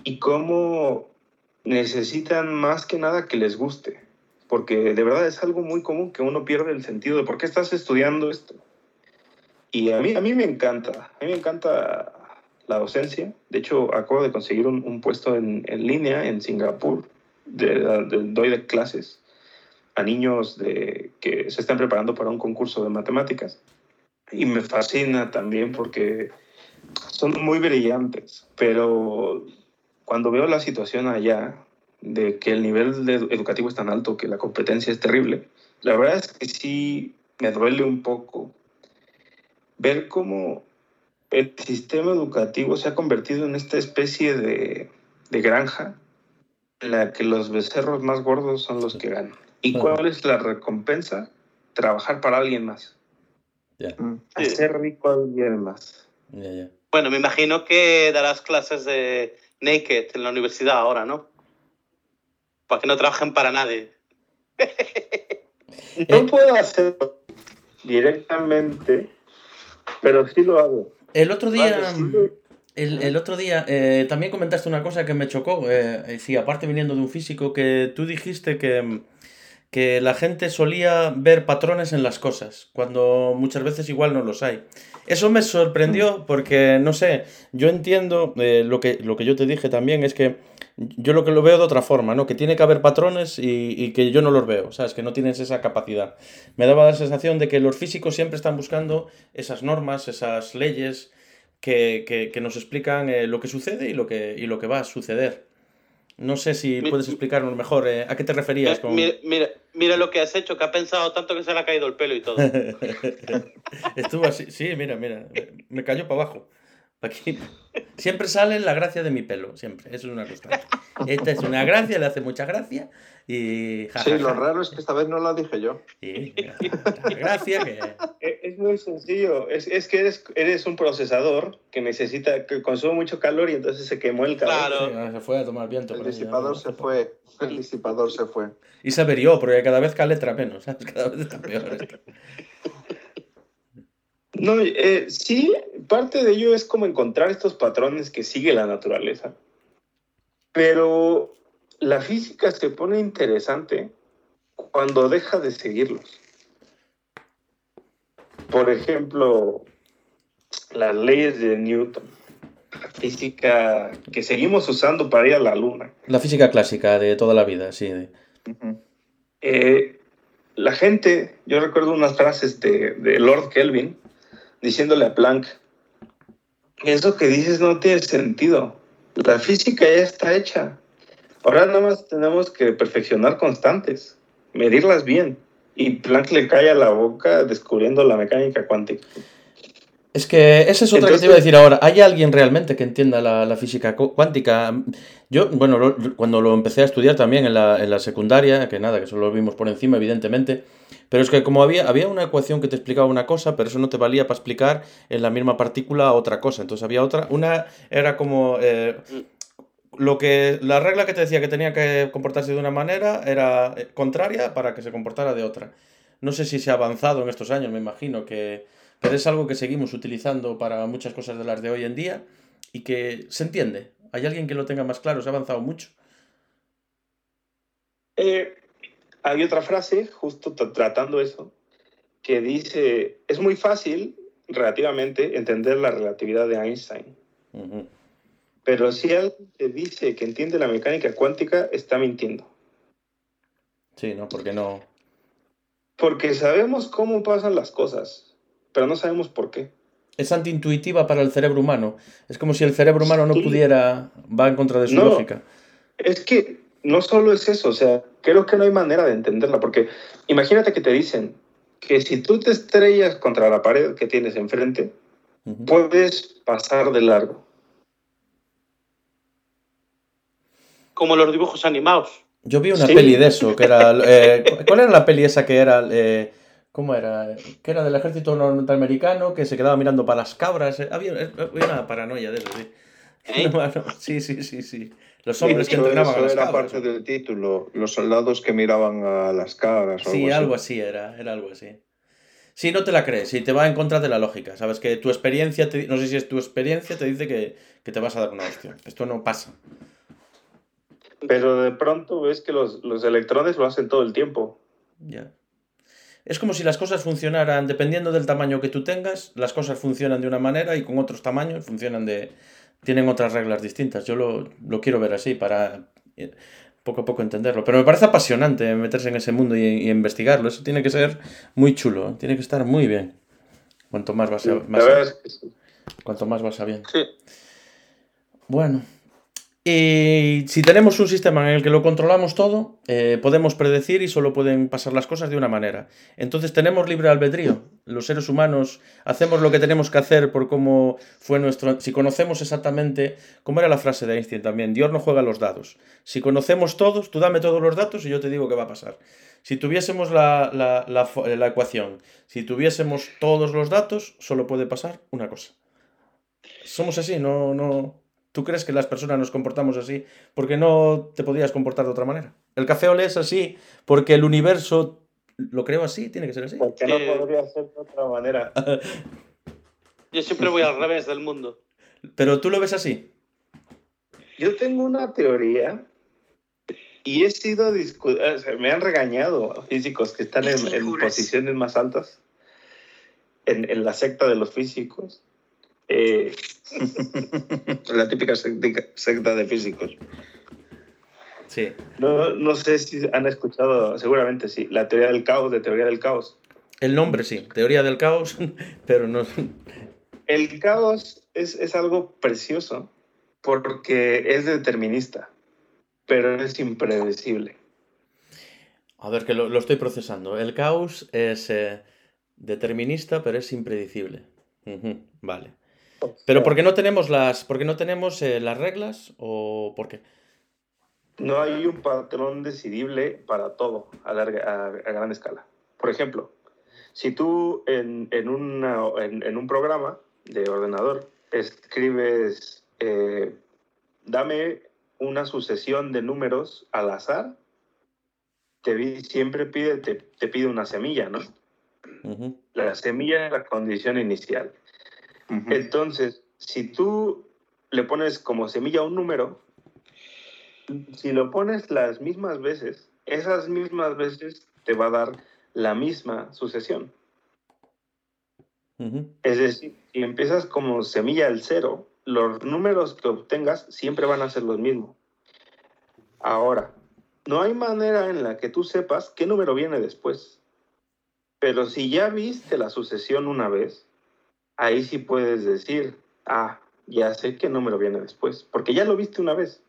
Y cómo necesitan más que nada que les guste, porque de verdad es algo muy común que uno pierde el sentido de por qué estás estudiando esto. Y a mí, a mí me encanta, a mí me encanta la docencia. De hecho, acabo de conseguir un, puesto en, línea en Singapur. De, doy clases a niños que se están preparando para un concurso de matemáticas. Y me fascina también porque son muy brillantes, pero cuando veo la situación allá, de que el nivel de educativo es tan alto, que la competencia es terrible, la verdad es que sí me duele un poco ver cómo el sistema educativo se ha convertido en esta especie de, de granja en la que los becerros más gordos son los que ganan. ¿Y cuál es la recompensa? Trabajar para alguien más. Ya, Mm. Hacer rico a alguien más. ya, ya. Bueno, me imagino que darás clases de Naked en la universidad ahora, ¿no? Para que no trabajen para nadie. No Eh. puedo hacerlo directamente, pero sí lo hago. El otro día, Vale, sí. el, el otro día eh, también comentaste una cosa que me chocó. Eh, sí, aparte viniendo de un físico, que tú dijiste que, que la gente solía ver patrones en las cosas, cuando muchas veces igual no los hay. Eso me sorprendió porque, no sé, yo entiendo eh, lo que, lo que yo te dije también, es que yo lo que lo veo de otra forma, ¿no? Que tiene que haber patrones y, y que yo no los veo, ¿sabes? Que no tienes esa capacidad. Me daba la sensación de que los físicos siempre están buscando esas normas, esas leyes que, que- que nos explican eh, lo que sucede y lo que, y lo que va a suceder. No sé si Mi- puedes explicarnos mejor eh, a qué te referías con... Mira, mira, mira lo que has hecho, que ha pensado tanto que se le ha caído el pelo y todo. Estuvo así, sí, mira, mira, me cayó para abajo. Aquí. Siempre sale la gracia de mi pelo, siempre, eso es una constante. Esta es una gracia, le hace mucha gracia y... ja, Sí, ja, lo ja. raro es que esta vez no la dije yo. Sí, mira, mucha gracia que... Es muy sencillo. Es, es que eres, eres un procesador que necesita, que consume mucho calor y entonces se quemó el calor. Claro. Sí, ah, se fue a tomar viento. El ahí, disipador ¿no? se fue. El disipador se fue. Y se averió, porque cada vez caletra menos, ¿sabes? Cada vez está peor esto. No, eh, sí, parte de ello es como encontrar estos patrones que sigue la naturaleza. Pero la física se pone interesante cuando deja de seguirlos. Por ejemplo, las leyes de Newton, la física que seguimos usando para ir a la luna. La física clásica de toda la vida, sí. Eh, la gente, yo recuerdo unas frases de, de Lord Kelvin diciéndole a Planck, eso que dices no tiene sentido, la física ya está hecha, ahora nada más tenemos que perfeccionar constantes, medirlas bien. Y Planck le cae a la boca descubriendo la mecánica cuántica. Es que esa es otra que te iba a decir ahora. ¿Hay alguien realmente que entienda la, la física cu- cuántica? Yo, bueno, lo- cuando lo empecé a estudiar también en la, en la secundaria, que nada, que solo lo vimos por encima, evidentemente, pero es que como había, había una ecuación que te explicaba una cosa, pero eso no te valía para explicar en la misma partícula otra cosa. Entonces había otra, una era como... eh, lo que la regla que te decía que tenía que comportarse de una manera era eh, contraria para que se comportara de otra. No sé si se ha avanzado en estos años, me imagino que pero es algo que seguimos utilizando para muchas cosas de las de hoy en día y que se entiende. ¿Hay alguien que lo tenga más claro? Se ha avanzado mucho. Eh, hay otra frase, justo tra- tratando eso, que dice, es muy fácil relativamente entender la relatividad de Einstein. Pero si alguien te dice que entiende la mecánica cuántica, está mintiendo. Sí, ¿no? Porque no. Porque sabemos cómo pasan las cosas, pero no sabemos por qué. Es antiintuitiva para el cerebro humano. Es como si el cerebro humano no Sí. pudiera. va en contra de su No. lógica. Es que no solo es eso, o sea, creo que no hay manera de entenderla, porque imagínate que te dicen que si tú te estrellas contra la pared que tienes enfrente, puedes pasar de largo. Como los dibujos animados. Yo vi una Sí. peli de eso, que era. eh, ¿Cuál era la peli esa que era? eh, ¿Cómo era? Que era del ejército norteamericano que se quedaba mirando para las cabras. eh, Había, había una paranoia de eso, sí. ¿Eh? No, no, sí, sí, sí, sí. Los hombres que Eso- entrenaban a eso las era parte del título. Los soldados que miraban a las cabras. o Sí, algo algo así. así era, era algo así. Si no te la crees, si te va en contra de la lógica, sabes que tu experiencia, te- no sé si es tu experiencia, te dice que, que te vas a dar una hostia. Esto no pasa. Pero de pronto ves que los, los electrones lo hacen todo el tiempo. Ya. Es como si las cosas funcionaran, dependiendo del tamaño que tú tengas, las cosas funcionan de una manera y con otros tamaños funcionan de... tienen otras reglas distintas. Yo lo, lo quiero ver así para eh, poco a poco entenderlo. Pero me parece apasionante meterse en ese mundo y, y investigarlo. Eso tiene que ser muy chulo, ¿eh? tiene que estar muy bien. Cuanto más vas a, más cuanto más vas a bien. Sí. Bueno, Y si tenemos un sistema en el que lo controlamos todo, eh, podemos predecir y solo pueden pasar las cosas de una manera. Entonces tenemos libre albedrío. Los seres humanos hacemos lo que tenemos que hacer por cómo fue nuestro... Si conocemos exactamente, como era la frase de Einstein también, Dios no juega los dados. Si conocemos todos, tú dame todos los datos y yo te digo qué va a pasar. Si tuviésemos la, la, la, la ecuación, si tuviésemos todos los datos, solo puede pasar una cosa. Somos así, no, no, ¿Tú crees que las personas nos comportamos así porque no te podías comportar de otra manera? El café olé es así porque el universo lo creo así, tiene que ser así. Porque no podría ser de otra manera. Yo siempre voy al revés del mundo. Pero tú lo ves así. Yo tengo una teoría y he sido me han regañado físicos que están en, en posiciones más altas en, en, la secta de los físicos eh, la típica secta de físicos. Sí. No, no, sé si han escuchado, seguramente sí, la teoría del caos, de teoría del caos. El nombre sí, teoría del caos, pero no. El caos es, es algo precioso porque es determinista, pero es impredecible. A ver, que lo, lo estoy procesando. El caos es eh, determinista, pero es impredecible. Uh -huh, vale. Pero ¿por qué no tenemos las, por no tenemos eh, las reglas o por qué? No hay un patrón decidible para todo a, larga, a, a gran escala. Por ejemplo, si tú en, en, una, en, en, un programa de ordenador escribes, eh, dame una sucesión de números al azar, te, siempre pide, te, te pide una semilla, ¿no? Uh -huh. La semilla es la condición inicial. Uh -huh. Entonces, si tú le pones como semilla un número, si lo pones las mismas veces, esas mismas veces te va a dar la misma sucesión. Uh -huh. Es decir, si empiezas como semilla al cero, los números que obtengas siempre van a ser los mismos. Ahora, no hay manera en la que tú sepas qué número viene después. Pero si ya viste la sucesión una vez, ahí sí puedes decir, ah, ya sé qué número viene después, porque ya lo viste una vez.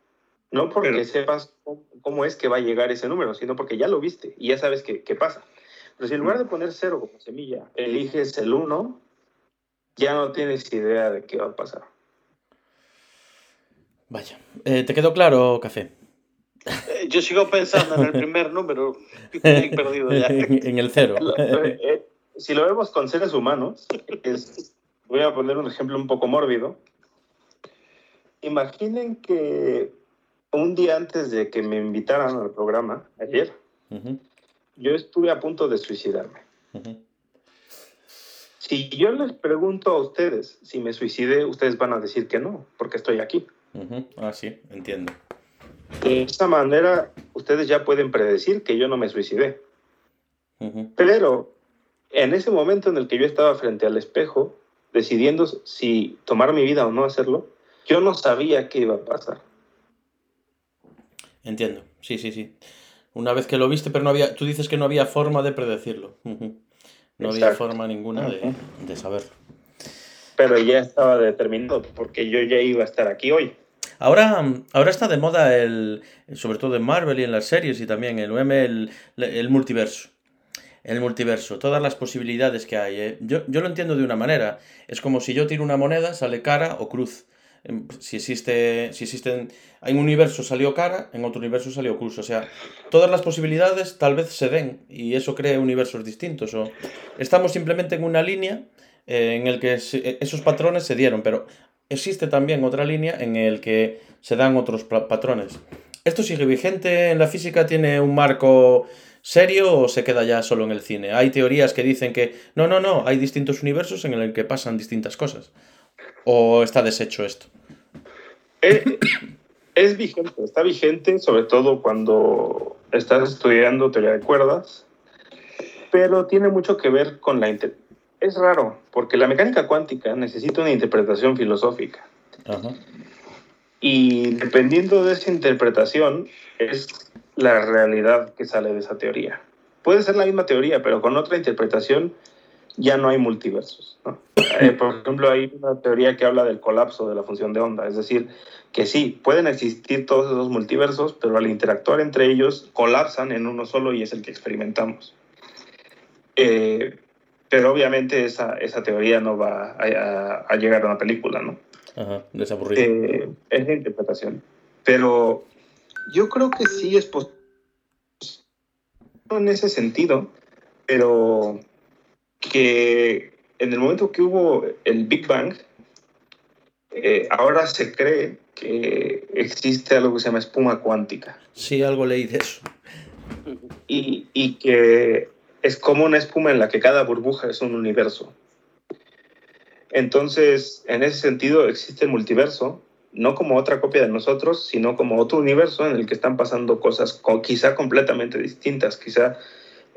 No porque Pero... sepas cómo es que va a llegar ese número, sino porque ya lo viste y ya sabes qué, qué pasa. Pero si en lugar de poner cero como semilla, eliges el 1, ya no tienes idea de qué va a pasar. Vaya, eh, ¿te quedó claro, Café? Eh, yo sigo pensando en el primer número, estoy perdido ya. en, en el cero. Eh, si lo vemos con seres humanos, es, voy a poner un ejemplo un poco mórbido. Imaginen que un día antes de que me invitaran al programa, ayer, uh -huh. yo estuve a punto de suicidarme. Uh -huh. Si yo les pregunto a ustedes si me suicidé, ustedes van a decir que no, porque estoy aquí. Uh -huh. Ah, sí, entiendo. De esta manera, ustedes ya pueden predecir que yo no me suicidé. Pero en ese momento en el que yo estaba frente al espejo, decidiendo si tomar mi vida o no hacerlo, yo no sabía qué iba a pasar. Entiendo, sí, sí, sí. Una vez que lo viste, pero no había, tú dices que no había forma de predecirlo. No Exacto. había forma ninguna de, de, saberlo. Pero ya estaba determinado, porque yo ya iba a estar aquí hoy. Ahora, ahora está de moda el, sobre todo en Marvel y en las series y también en UM, el, el multiverso el multiverso, todas las posibilidades que hay. ¿eh? Yo, yo, lo entiendo de una manera. Es como si yo tiro una moneda, sale cara o cruz. Em, si existe, si existen, en un universo salió cara, en otro universo salió cruz. O sea, todas las posibilidades tal vez se den y eso crea universos distintos. O estamos simplemente en una línea eh, en el que se, esos patrones se dieron, pero existe también otra línea en el que se dan otros patrones. Esto sigue vigente en la física, tiene un marco serio o se queda ya solo en el cine? Hay teorías que dicen que no, no, no, hay distintos universos en el que pasan distintas cosas. ¿O está deshecho esto? Es, eh, es vigente, está vigente, sobre todo cuando estás estudiando teoría de cuerdas, pero tiene mucho que ver con la... Es raro, porque la mecánica cuántica necesita una interpretación filosófica. Ajá. Y dependiendo de esa interpretación, es la realidad que sale de esa teoría. Puede ser la misma teoría, pero con otra interpretación ya no hay multiversos. Eh, por ejemplo, hay una teoría que habla del colapso de la función de onda, es decir, que sí, pueden existir todos esos multiversos, pero al interactuar entre ellos colapsan en uno solo y es el que experimentamos. Eh, pero obviamente esa, esa, teoría no va a, llegar a una película, ¿no? Ajá, desaburrido. Eh, es la interpretación. Pero yo creo que sí es posible en ese sentido, pero que en el momento que hubo el Big Bang, eh, ahora se cree que existe algo que se llama espuma cuántica. Sí, algo leí de eso. Y, y que es como una espuma en la que cada burbuja es un universo. Entonces, en ese sentido, existe el multiverso, no como otra copia de nosotros, sino como otro universo en el que están pasando cosas quizá completamente distintas, quizá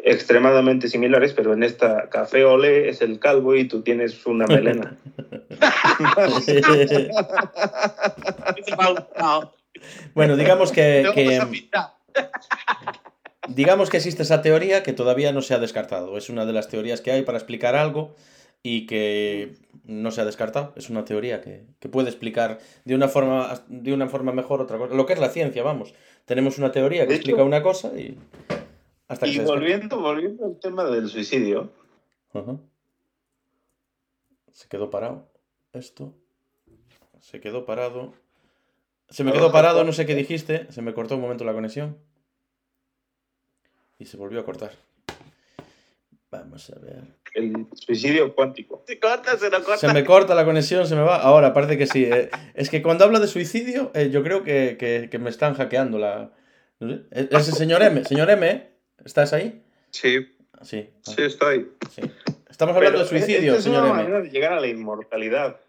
extremadamente similares, pero en esta café ole es el calvo y tú tienes una melena. bueno, digamos que, digamos que existe esa teoría que todavía no se ha descartado. Es una de las teorías que hay para explicar algo y que no se ha descartado. Es una teoría que, puede explicar de una, forma, de una forma mejor otra cosa. Lo que es la ciencia, vamos. Tenemos una teoría que explica una cosa y... Hasta y volviendo, volviendo al tema del suicidio. Se quedó parado. Esto. Se quedó parado. Se me quedó parado, no sé qué dijiste. Se me cortó un momento la conexión. Y se volvió a cortar. Vamos a ver. El suicidio cuántico. Se corta, se lo corta. Se me corta la conexión, se me va. Ahora, parece que sí. Eh. Es que cuando hablo de suicidio, eh, yo creo que, me están hackeando la. Es el señor M. Señor M, ¿estás ahí? Sí. Sí. Sí, estoy. Estamos hablando de suicidio, es señor una manera de llegar a la inmortalidad.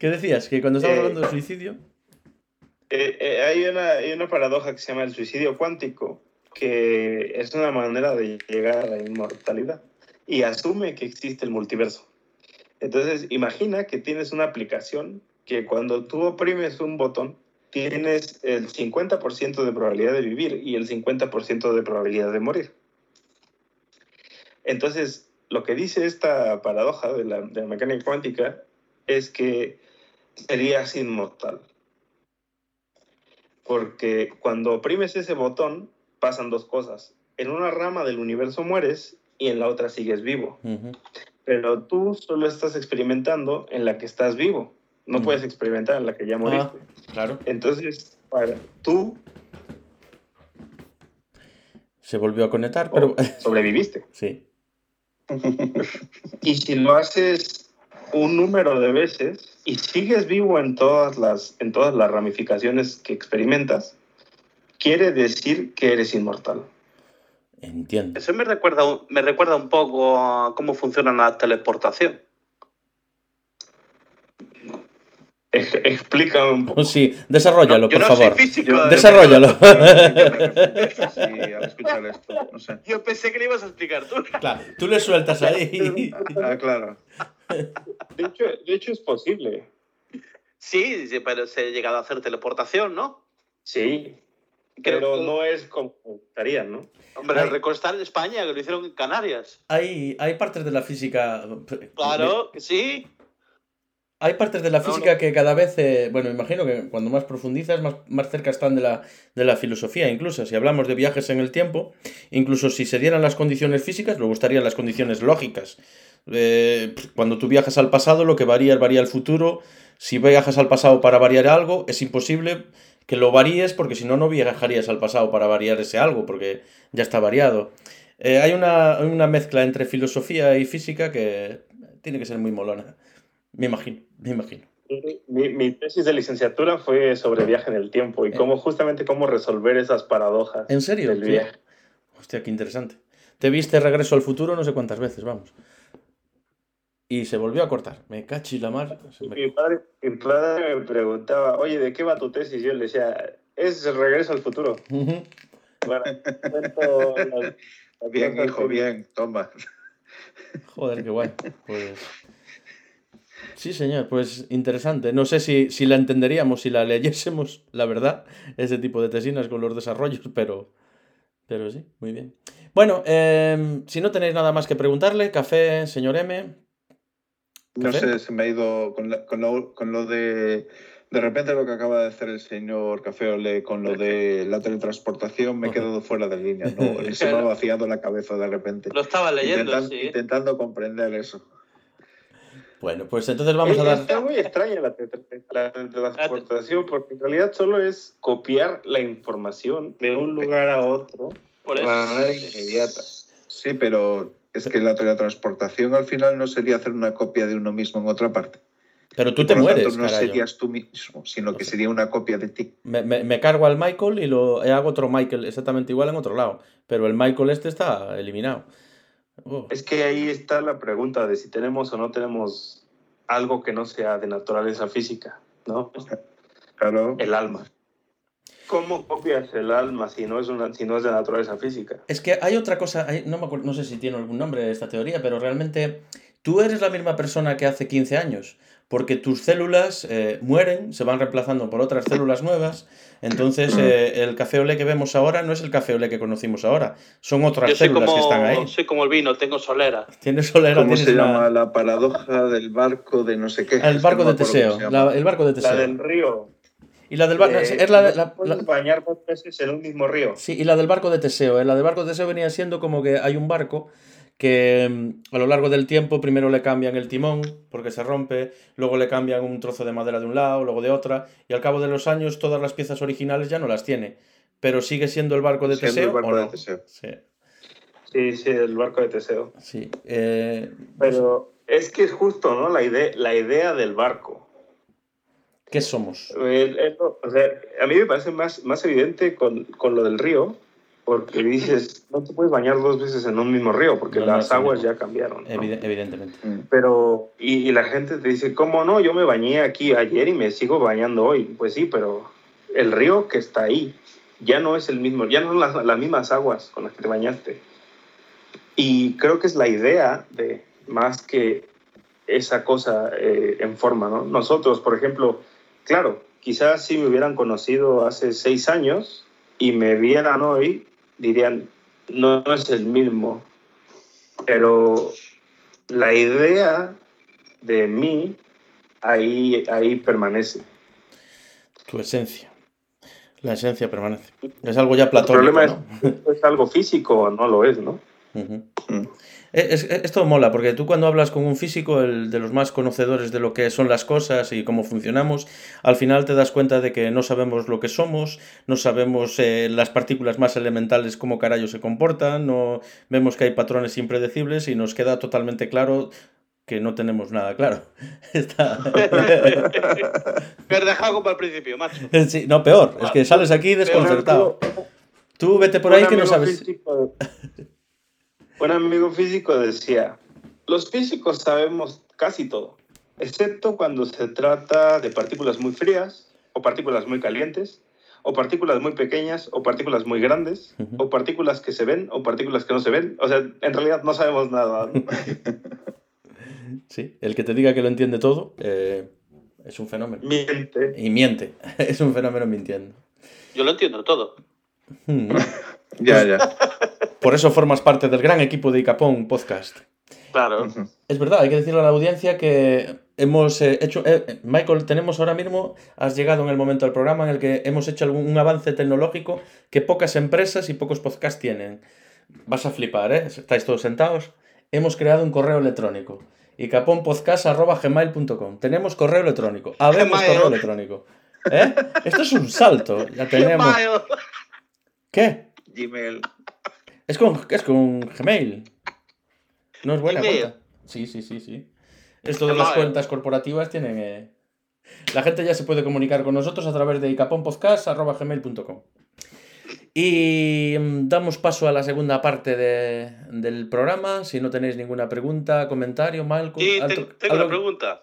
¿Qué decías? ¿Que cuando estamos eh, hablando de suicidio? hay, una, hay una paradoja que se llama el suicidio cuántico que es una manera de llegar a la inmortalidad y asume que existe el multiverso. Entonces, imagina que tienes una aplicación que cuando tú oprimes un botón, tienes el 50% de probabilidad de vivir y el 50% de probabilidad de morir. Entonces, lo que dice esta paradoja de la, de la mecánica cuántica es que serías inmortal. Porque cuando oprimes ese botón, pasan dos cosas. En una rama del universo mueres y en la otra sigues vivo. Pero tú solo estás experimentando en la que estás vivo. No puedes experimentar en la que ya ah, moriste. claro. Entonces, para tú... Se volvió a conectar, pero... Sobreviviste. sí. y si lo haces un número de veces y sigues vivo en todas las, en todas las ramificaciones que experimentas, quiere decir que eres inmortal. Entiendo. Eso me recuerda, me recuerda un poco a cómo funciona la teleportación. Explícame un poco. Sí, desarrollalo, por favor. Físico, desarrollalo. Yo pensé que le ibas a explicar tú. Claro, tú le sueltas ahí. ah, claro. De hecho, de hecho, es posible. Sí, pero se ha llegado a hacer teleportación, ¿no? Sí, pero no es como estarían, ¿no? Hombre, hay... recostar en España, que lo hicieron en Canarias. Hay, hay partes de la física. Claro, que sí. Hay partes de la física que cada vez, eh, bueno, imagino que cuando más profundizas, más, más cerca están de la, de la filosofía, incluso si hablamos de viajes en el tiempo, incluso si se dieran las condiciones físicas, luego estarían las condiciones lógicas. Eh, cuando tú viajas al pasado, lo que varía varía el futuro. Si viajas al pasado para variar algo, es imposible que lo varíes porque si no, no viajarías al pasado para variar ese algo, porque ya está variado. Eh, hay una, una, mezcla entre filosofía y física que tiene que ser muy molona. Me imagino, me imagino. Mi, mi, tesis de licenciatura fue sobre viaje en el tiempo y eh. cómo justamente cómo resolver esas paradojas. ¿En serio? Del viaje. Hostia, qué interesante. Te viste Regreso al Futuro no sé cuántas veces, vamos. Y se volvió a cortar. Me cachi la mar. Mi, padre, mi, padre, me preguntaba, oye, ¿de qué va tu tesis? Y yo le decía, es regreso al futuro. bueno, bien, hijo, bien, toma. Joder, qué guay. Pues... Sí, señor, pues interesante. No sé si, si la entenderíamos si la leyésemos, la verdad, ese tipo de tesinas con los desarrollos, pero, Pero sí, muy bien. Bueno, em, si no tenéis nada más que preguntarle, café, señor M. No sé, se me ha ido con, la- con lo, con lo de. De repente lo que acaba de hacer el señor Café Ole con lo de la teletransportación me he quedado fuera de línea. ¿no? Se me ha vaciado la cabeza de repente. Lo estaba leyendo, Intentan- sí. Intentando comprender eso. Bueno, pues entonces vamos a Eh, dar. Está muy extraña la, teletransportación porque en realidad solo es copiar la información de un lugar a otro Por de eso. manera inmediata. Sí, pero es que la teletransportación al final no sería hacer una copia de uno mismo en otra parte. Pero tú te por mueres, tanto, no serías tú mismo, sino que sé. sería una copia de ti. Me, me- me cargo al Michael y lo y hago otro Michael exactamente igual en otro lado. Pero el Michael este está eliminado. Oh, Es que ahí está la pregunta de si tenemos o no tenemos algo que no sea de naturaleza física, ¿no? Claro. El alma. ¿Cómo copias el alma si no es, una, si no es de naturaleza física? Es que hay otra cosa, hay- no, me acuerdo, no sé si tiene algún nombre esta teoría, pero realmente tú eres la misma persona que hace 15 años, porque tus células eh, mueren, se van reemplazando por otras células nuevas, entonces eh, el café olé que vemos ahora no es el café olé que conocimos ahora, son otras Yo células que están ahí. soy como el vino, tengo solera. Tienes solera, ¿Cómo tienes se una- llama la paradoja del barco de no sé qué? El Es barco que no de Teseo, la- el barco de La Teseo. del río. Y la del barco, Eh, es la, bañar dos veces en un mismo río. Sí, y la del barco de Teseo. ¿eh? La del barco de Teseo venía siendo como que hay un barco que mm, a lo largo del tiempo primero le cambian el timón porque se rompe, luego le cambian un trozo de madera de un lado, luego de otra, y al cabo de los años todas las piezas originales ya no las tiene. Pero sigue siendo el barco de Siendo Teseo. el barco ¿o de no? Teseo. Sí, Sí, sí, el barco de Teseo. sí. Eh, Pero es que es justo, ¿no? La idea, la idea del barco. ¿Qué somos? El- el- o sea, a mí me parece más, más evidente con, con lo del río, porque dices, no te puedes bañar dos veces en un mismo río, porque No, no las el aguas ya cambiaron. ¿no? Evide- evidentemente. Mm. Pero, y, y la gente te dice, ¿cómo no? Yo me bañé aquí ayer y me sigo bañando hoy. Pues sí, pero el río que está ahí ya no es el mismo, ya no son las, las mismas aguas con las que te bañaste. Y creo que es la idea de más que esa cosa eh, en forma, ¿no? Nosotros, por ejemplo, claro, quizás si me hubieran conocido hace seis años y me vieran hoy, dirían, no, no es el mismo. Pero la idea de mí ahí, ahí permanece. Tu esencia. La esencia permanece. Es algo ya El platónico, problema ¿no? es, ¿es algo físico o no lo es, ¿no? Mm. Es- es- esto mola, porque tú cuando hablas con un físico, el de los más conocedores de lo que son las cosas y cómo funcionamos, al final te das cuenta de que no sabemos lo que somos, no sabemos eh, las partículas más elementales cómo carajo se comportan, no vemos que hay patrones impredecibles y nos queda totalmente claro que no tenemos nada claro. Está... Dejado como al principio, macho. Sí, no, peor, es que sales aquí desconcertado. Tú vete por ahí que no sabes... un amigo físico decía, los físicos sabemos casi todo, excepto cuando se trata de partículas muy frías o partículas muy calientes o partículas muy pequeñas o partículas muy grandes o partículas que se ven o partículas que no se ven. O sea, en realidad no sabemos nada. Sí, el que te diga que lo entiende todo eh, es un fenómeno. Miente. Y miente, es un fenómeno mintiendo. Yo lo entiendo todo. Hmm. Ya, ya. Por eso formas parte del gran equipo de Icapón Podcast. Claro. Es verdad, hay que decirle a la audiencia que hemos eh, hecho... eh, Michael, tenemos ahora mismo, has llegado en el momento del programa en el que hemos hecho algún, un avance tecnológico que pocas empresas y pocos podcasts tienen. Vas a flipar, ¿eh? Estáis todos sentados. Hemos creado un correo electrónico. icaponpodcast.gmail.com Tenemos correo electrónico. Habemos correo electrónico. ¿Eh? Esto es un salto. Ya tenemos... ¿Qué? Gmail. Es con, es con Gmail. No es buena Gmail. cuenta. Sí, sí, sí, sí. Esto de las cuentas corporativas tienen... eh, La gente ya se puede comunicar con nosotros a través de icaponpodcast.gmail.com Y mm, damos paso a la segunda parte de- del programa. Si no tenéis ninguna pregunta, comentario, alto- te- tengo una pregunta.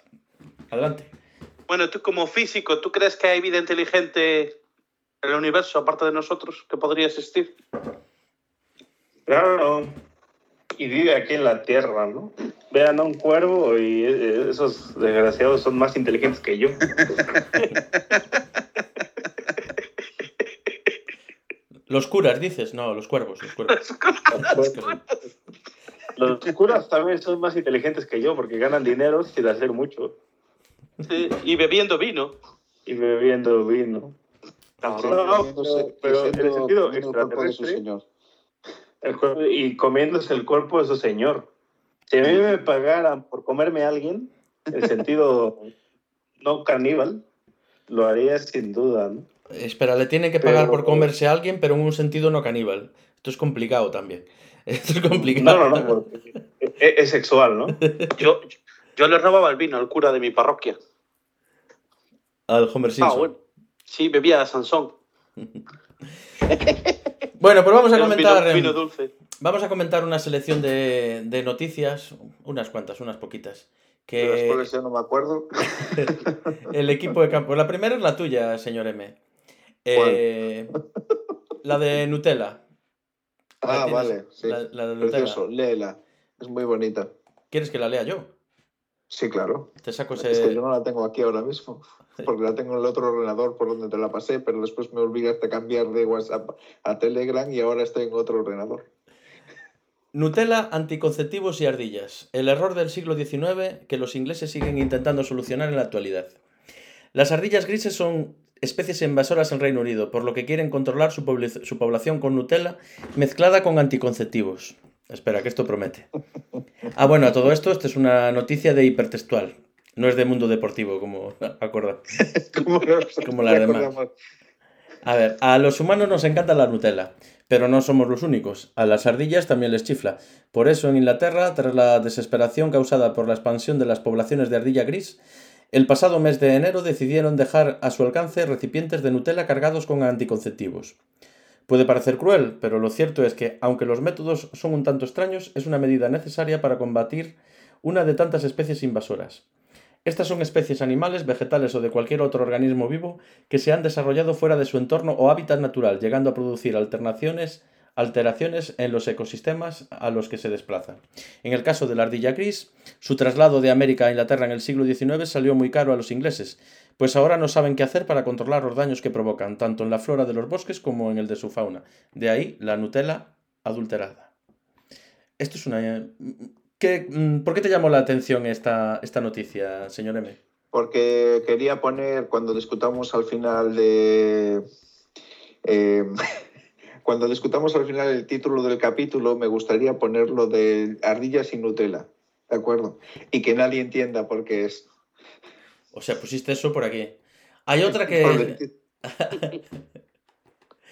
Adelante. Bueno, tú como físico, ¿tú crees que hay vida inteligente en el universo aparte de nosotros que podría existir? Claro. Y vive aquí en la Tierra, ¿no? Vean a un cuervo y eh, esos desgraciados son más inteligentes que yo. Los curas, dices. No, los cuervos, los cuervos. Los curas también son más inteligentes que yo porque ganan dinero sin hacer mucho. Sí, y bebiendo vino. Y bebiendo vino. No, no, comiéndose- pero y en el sentido de su extraterrestre. señor. El cuerpo- y comiéndose el cuerpo de su señor. Si a mí me pagaran por comerme a alguien, en sentido no caníbal, lo haría sin duda. ¿no? Espera, le tiene que pagar Pero- por comerse a alguien, pero en un sentido no caníbal. Esto es complicado también. Esto es complicado. No, no, no, porque es, es sexual, ¿no? Yo, yo le robaba el vino al cura de mi parroquia. Al Homer Simpson. Ah, bueno. Sí, bebía a Sansón. Bueno, pues vamos a comentar. Vino, em, vino dulce. Vamos a comentar una selección de, de noticias, unas cuantas, unas poquitas. Que ya no me acuerdo. el equipo de campo. La primera es la tuya, señor M. Eh, la de Nutella. ¿La Ah, vale. Sí. La, la de Nutella. Precioso. Léela. Es muy bonita. ¿Quieres que la lea yo? Sí, claro. Te saco Es que yo no la tengo aquí ahora mismo, porque la tengo en el otro ordenador por donde te la pasé, pero después me olvidaste cambiar de WhatsApp a Telegram y ahora estoy en otro ordenador. Nutella, anticonceptivos y ardillas. El error del siglo XIX que los ingleses siguen intentando solucionar en la actualidad. Las ardillas grises son especies invasoras en Reino Unido, por lo que quieren controlar su población con Nutella mezclada con anticonceptivos. Espera, que esto promete. Ah, bueno, a todo esto, esta es una noticia de hipertextual. No es de mundo deportivo, como acorda. Como, las demás. A ver, a los humanos nos encanta la Nutella, pero no somos los únicos. A las ardillas también les chifla. Por eso en Inglaterra, tras la desesperación causada por la expansión de las poblaciones de ardilla gris, el pasado mes de enero decidieron dejar a su alcance recipientes de Nutella cargados con anticonceptivos. Puede parecer cruel, pero lo cierto es que, aunque los métodos son un tanto extraños, es una medida necesaria para combatir una de tantas especies invasoras. Estas son especies animales, vegetales o de cualquier otro organismo vivo que se han desarrollado fuera de su entorno o hábitat natural, llegando a producir alternaciones, alteraciones en los ecosistemas a los que se desplazan. En el caso de la ardilla gris, su traslado de América a Inglaterra en el siglo XIX salió muy caro a los ingleses, pues ahora no saben qué hacer para controlar los daños que provocan, tanto en la flora de los bosques como en el de su fauna. De ahí la Nutella adulterada. Esto es una... ¿Qué, mm, ¿Por qué te llamó la atención esta, esta noticia, señor M? Porque quería poner, cuando discutamos al final de... eh, cuando discutamos al final el título del capítulo, me gustaría ponerlo de ardillas y Nutella, ¿de acuerdo? Y que nadie entienda por qué es. O sea, pusiste eso por aquí. Hay otra que...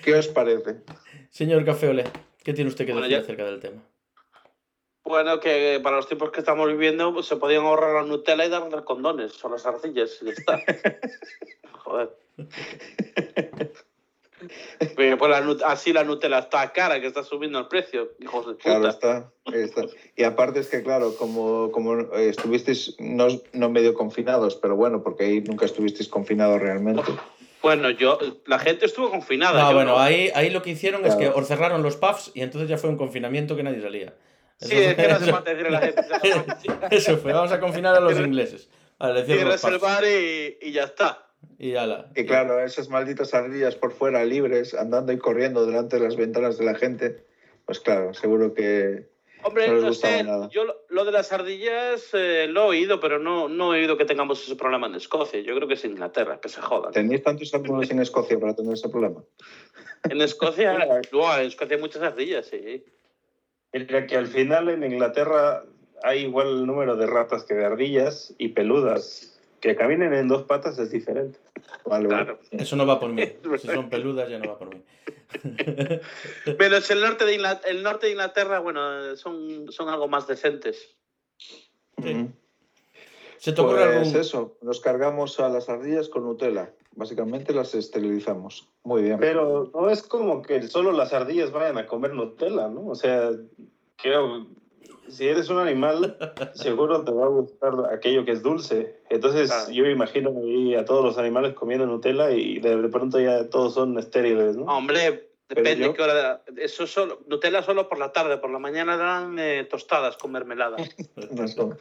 ¿Qué os parece? Señor Cafeole, ¿qué tiene usted que Bueno, decir ya- acerca del tema? Bueno, que para los tiempos que estamos viviendo pues, se podían ahorrar la Nutella y darle condones o las arcillas y ya está. Joder. Pero pues la así la Nutella está cara, que está subiendo el precio, hijos de puta. Claro, está, está. Y aparte es que, claro, como, como eh, estuvisteis no, no medio confinados, pero bueno, porque ahí nunca estuvisteis confinados realmente. Bueno, yo, la gente estuvo confinada. No, yo bueno, no. ahí, ahí lo que hicieron es que Claro. os cerraron los pubs y entonces ya fue un confinamiento que nadie salía. Sí, Eso es que no decirle a la gente. Eso fue, vamos a confinar a los ingleses. Vale, Cierras el bar y, y ya está. Y ala. Y claro, esas malditas ardillas por fuera, libres, andando y corriendo delante de las ventanas de la gente, pues claro, seguro que Hombre, No les no, sé, nada. yo lo, lo de las ardillas eh, lo he oído, pero no, no he oído que tengamos ese problema en Escocia. Yo creo que es Inglaterra, que se jodan. tenéis tantos árboles en Escocia para tener ese problema. En Escocia, en Escocia hay muchas ardillas, sí. Mira que al final en Inglaterra hay igual el número de ratas que de ardillas y peludas. Que caminen en dos patas es diferente. Vale, vale. Claro. Eso no va por mí. Si son peludas, ya no va por mí. Pero es el norte de Inglaterra, el norte de Inglaterra bueno, son, son algo más decentes. Sí. ¿Se te ocurre Pues algún.? eso, nos cargamos a las ardillas con Nutella. Básicamente las esterilizamos. Muy bien. Pero no es como que solo las ardillas vayan a comer Nutella, ¿no? O sea, creo, si eres un animal, seguro te va a gustar aquello que es dulce. Entonces Claro. yo me imagino ahí a todos los animales comiendo Nutella y de, de pronto ya todos son estériles, ¿no? Hombre, depende yo- qué hora. Eso solo, Nutella solo por la tarde, por la mañana dan eh, tostadas con mermelada. No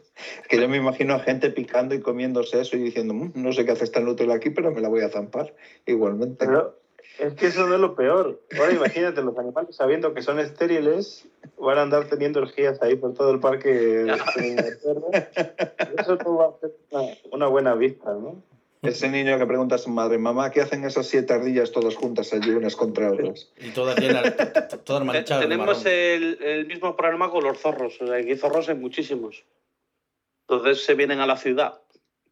que yo me imagino a gente picando y comiéndose eso y diciendo, "Mm, no sé qué hace esta Nutella aquí, pero me la voy a zampar igualmente. Pero Es que eso no es lo peor. Ahora imagínate, los animales sabiendo que son estériles, van a andar teniendo orgías ahí por todo el parque de Inglaterra. Eso no va a ser una, una buena vista, ¿no? Ese niño que pregunta a su madre, mamá, ¿qué hacen esas siete ardillas todas juntas allí unas contra otras? Y todas llenas, todas manchadas. de Tenemos el, el mismo problema con los zorros. O sea, aquí zorros hay muchísimos. Entonces se vienen a la ciudad.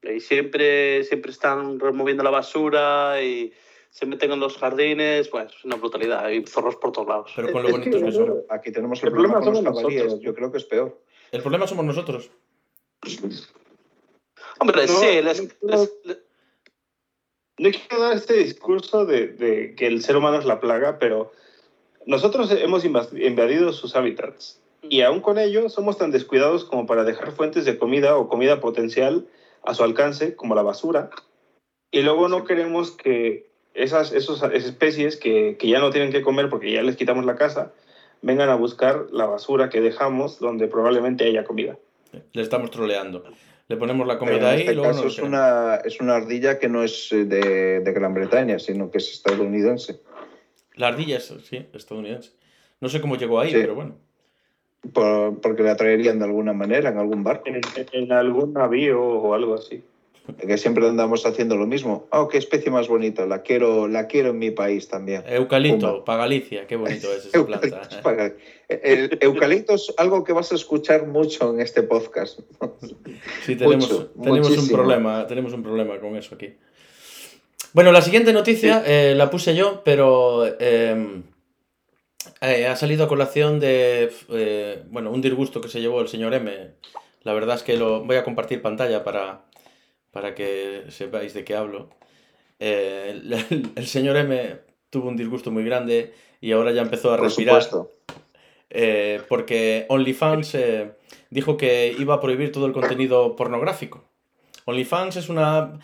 Y siempre, siempre están removiendo la basura y se meten en los jardines. Pues es una brutalidad. Hay zorros por todos lados. Pero con lo Es bonitos que. Aquí tenemos el, El problema problema con los nosotros. Yo creo que es peor. El problema somos nosotros. Hombre, No, sí, les- no, les- les- No quiero dar este discurso de, de que el ser humano es la plaga, pero nosotros hemos invadido sus hábitats y aún con ello somos tan descuidados como para dejar fuentes de comida o comida potencial a su alcance, como la basura, y luego no queremos que esas, esos- esas especies que, que ya no tienen que comer porque ya les quitamos la casa, vengan a buscar la basura que dejamos donde probablemente haya comida. Le estamos troleando. Le ponemos la comida en ahí este y luego caso es, una, es una ardilla que no es eh, de, de Gran Bretaña, sino que es estadounidense. La ardilla es, sí, estadounidense. No sé cómo llegó ahí, Sí. pero bueno. Por- porque la traerían de alguna manera en algún barco. En, en algún navío o algo así. Que siempre andamos haciendo lo mismo. Oh, qué especie más bonita. La quiero, la quiero en mi país también. Eucalipto, Puma. para Galicia, qué bonito es esa Eucalipto planta. es para- El eucalipto es algo que vas a escuchar mucho en este podcast. Sí, tenemos, Mucho, tenemos un problema, tenemos un problema con eso aquí. Bueno, la siguiente noticia eh, la puse yo, pero eh, eh, ha salido a colación de eh, bueno, un disgusto que se llevó el señor M. La verdad es que lo voy a compartir pantalla para, para que sepáis de qué hablo. Eh, el, el señor M tuvo un disgusto muy grande y ahora ya empezó a Por respirar eh, porque OnlyFans eh, dijo que iba a prohibir todo el contenido pornográfico. OnlyFans es una...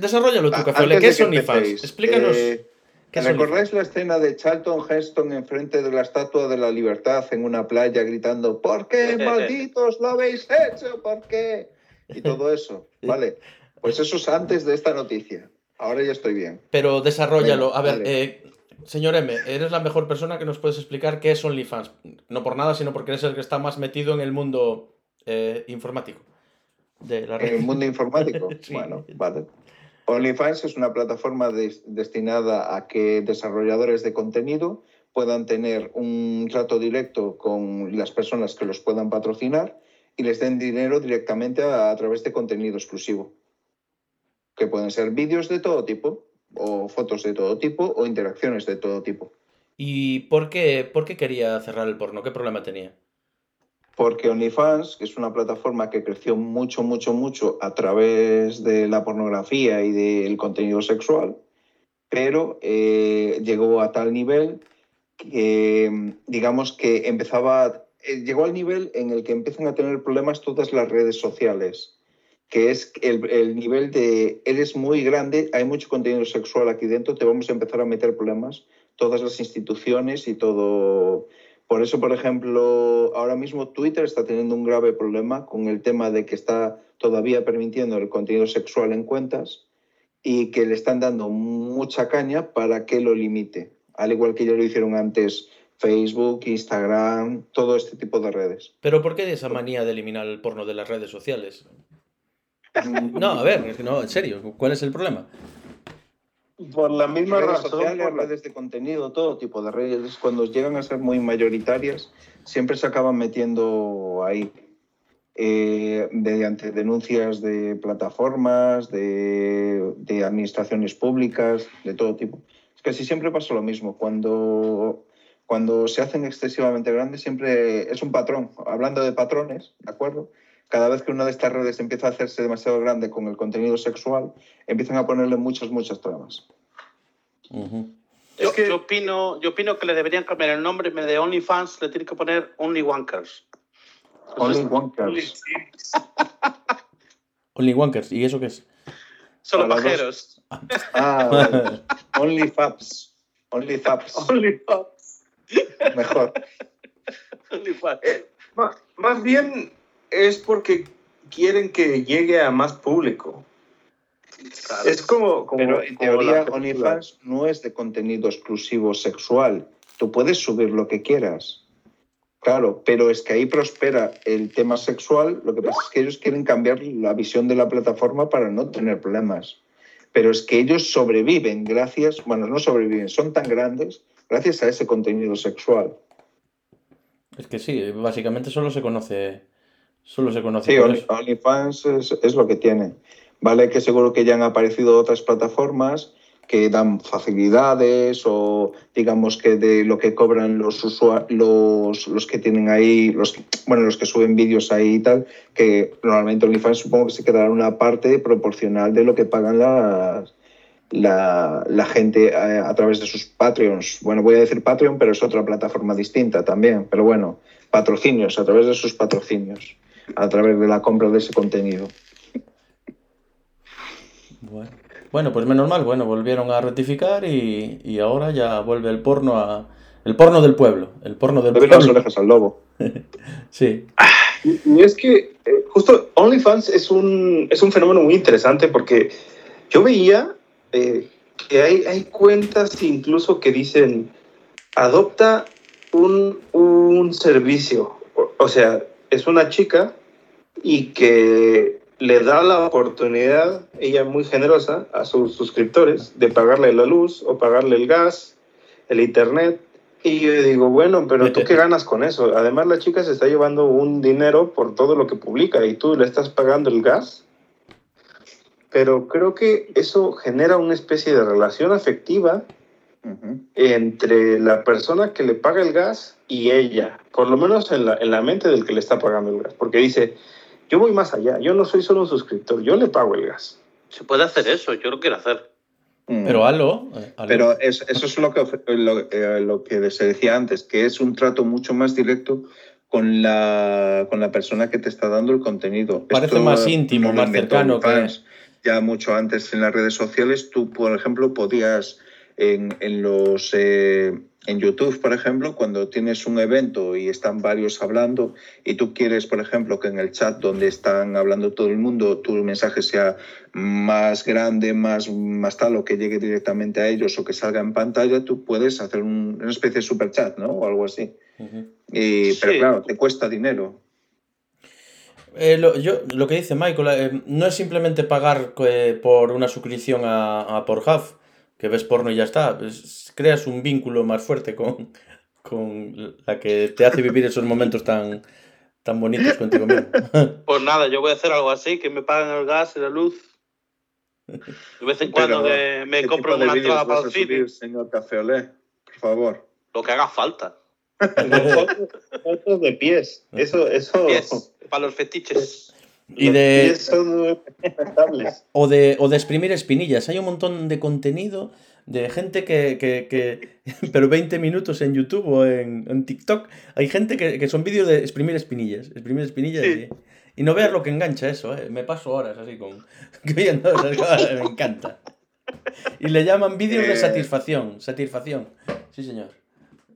Desarrollalo tú, antes ¿Qué es OnlyFans? Explícanos. eh, ¿qué es ¿Recordáis la escena de Charlton Heston enfrente de la Estatua de la Libertad en una playa gritando ¿Por qué, malditos, lo habéis hecho? ¿Por qué? Y todo eso, ¿vale? Pues eso es antes de esta noticia. Ahora ya estoy bien. Pero desarrollalo. Venga, a ver, eh, señor M, eres la mejor persona que nos puedes explicar qué es OnlyFans. No por nada, sino porque eres el que está más metido en el mundo eh, informático. De la En el mundo informático. Sí. Bueno, vale. OnlyFans es una plataforma des- destinada a que desarrolladores de contenido puedan tener un trato directo con las personas que los puedan patrocinar y les den dinero directamente a, a través de contenido exclusivo. Que pueden ser vídeos de todo tipo, o fotos de todo tipo, o interacciones de todo tipo. ¿Y por qué, por qué quería cerrar el porno? ¿Qué problema tenía? Porque OnlyFans, que es una plataforma que creció mucho, mucho, mucho a través de la pornografía y del contenido sexual, pero eh, llegó a tal nivel que, digamos, que empezaba, eh, llegó al nivel en el que empiezan a tener problemas todas las redes sociales, que es el, el nivel de, eres muy grande, hay mucho contenido sexual aquí dentro, te vamos a empezar a meter problemas, todas las instituciones y todo, por eso, por ejemplo, ahora mismo Twitter está teniendo un grave problema con el tema de que está todavía permitiendo el contenido sexual en cuentas y que le están dando mucha caña para que lo limite, al igual que ya lo hicieron antes Facebook, Instagram, todo este tipo de redes. ¿Pero por qué esa manía de eliminar el porno de las redes sociales? No, a ver, no, en serio, ¿cuál es el problema? Por la misma redes razón. sociales, por la- redes de contenido, todo tipo de redes, cuando llegan a ser muy mayoritarias, siempre se acaban metiendo ahí. eh, mediante denuncias de plataformas, de, de administraciones públicas, de todo tipo. Es que así siempre pasa lo mismo. Cuando, cuando se hacen excesivamente grandes, siempre es un patrón. Hablando de patrones, ¿de acuerdo? Cada vez que una de estas redes empieza a hacerse demasiado grande con el contenido sexual, empiezan a ponerle muchas, muchas trabas. Ujú. Yo, Es que- yo opino, yo opino que le deberían cambiar el nombre en vez de OnlyFans, le tienen que poner Only Wankers. Only Wankers. Only Wankers, ¿y eso qué es? Solo pajeros. Ah, vale. Only Fabs. Only Fabs. OnlyFans. Mejor. OnlyFans. Ma- Más bien es porque quieren que llegue a más público. Claro. Es como, como, Pero en como teoría. OnlyFans no es de contenido exclusivo sexual. Tú puedes subir lo que quieras. Claro, pero es que ahí prospera el tema sexual. Lo que pasa es que ellos quieren cambiar la visión de la plataforma para no tener problemas. Pero es que ellos sobreviven gracias, bueno, no sobreviven, son tan grandes gracias a ese contenido sexual. Es que sí, básicamente solo se conoce. Solo se conoce Sí, Only-. OnlyFans es, es lo que tiene. Vale, que seguro que ya han aparecido otras plataformas que dan facilidades o digamos que de lo que cobran los los, los que tienen ahí, los bueno, los que suben vídeos ahí y tal, que normalmente OnlyFans supongo que se quedará una parte proporcional de lo que pagan las, la, la gente eh, a, través de sus Patreons. Bueno, voy a decir Patreon, pero es otra plataforma distinta también. Pero bueno, patrocinios, a través de sus patrocinios, a través de la compra de ese contenido. Bueno. Bueno, pues menos mal, bueno, volvieron a rectificar y, y ahora ya vuelve el porno a. El porno del pueblo. El porno del doy las pueblo. orejas al lobo. Sí. Y es que eh, justo OnlyFans es un, es un fenómeno muy interesante porque yo veía eh, que hay, hay cuentas incluso que dicen adopta un, un servicio. O, o sea, es una chica y que le da la oportunidad, ella muy generosa, a sus suscriptores de pagarle la luz o pagarle el gas, el internet. Y yo digo, bueno, pero tú qué ganas con eso? Además, la chica se está llevando un dinero por todo lo que publica y tú le estás pagando el gas. Pero creo que eso genera una especie de relación afectiva Entre la persona que le paga el gas y ella, por lo menos en la, en la mente del que le está pagando el gas. Porque dice, yo voy más allá, yo no soy solo un suscriptor, yo le pago el gas. Se puede hacer eso, yo lo quiero hacer. Mm. Pero halo. eh. Pero es- eso es lo que, lo, eh, lo que se decía antes, que es un trato mucho más directo con la, con la persona que te está dando el contenido. Parece Esto más íntimo, más cercano que-. Ya mucho antes en las redes sociales, tú, por ejemplo, podías en, en los eh, en YouTube, por ejemplo, cuando tienes un evento y están varios hablando y tú quieres, por ejemplo, que en el chat donde están hablando todo el mundo, tu mensaje sea más grande, más, más tal, o que llegue directamente a ellos o que salga en pantalla, tú puedes hacer un- una especie de super chat, ¿no? O algo así. Y, Pero claro, te cuesta dinero. Eh, lo, yo, lo que dice Michael, eh, no es simplemente pagar eh, por una suscripción a, a Pornhub, que ves porno y ya está. Es- creas un vínculo más fuerte con, con la que te hace vivir esos momentos tan, tan bonitos contigo mismo. Pues nada, yo voy a hacer algo así, que me paguen el gas y la luz. De vez en cuando Pero, me ¿Qué compro una entrada vas para el cine. señor Café Olé? Por favor. Lo que haga falta. Fotos, fotos de pies, eso, eso. Pies, para los fetiches. Y los de- pies son muy respetables. O de, o de exprimir espinillas. Hay un montón de contenido de gente que, que, que- pero 20 minutos en YouTube o en, en TikTok, hay gente que, que son vídeos de exprimir espinillas. Exprimir espinillas Sí. y, y no veas lo que engancha eso, ¿eh? Me paso horas así con... viendo esas cosas, me encanta. Y le llaman vídeos de Eh. satisfacción. Satisfacción. Sí, señor.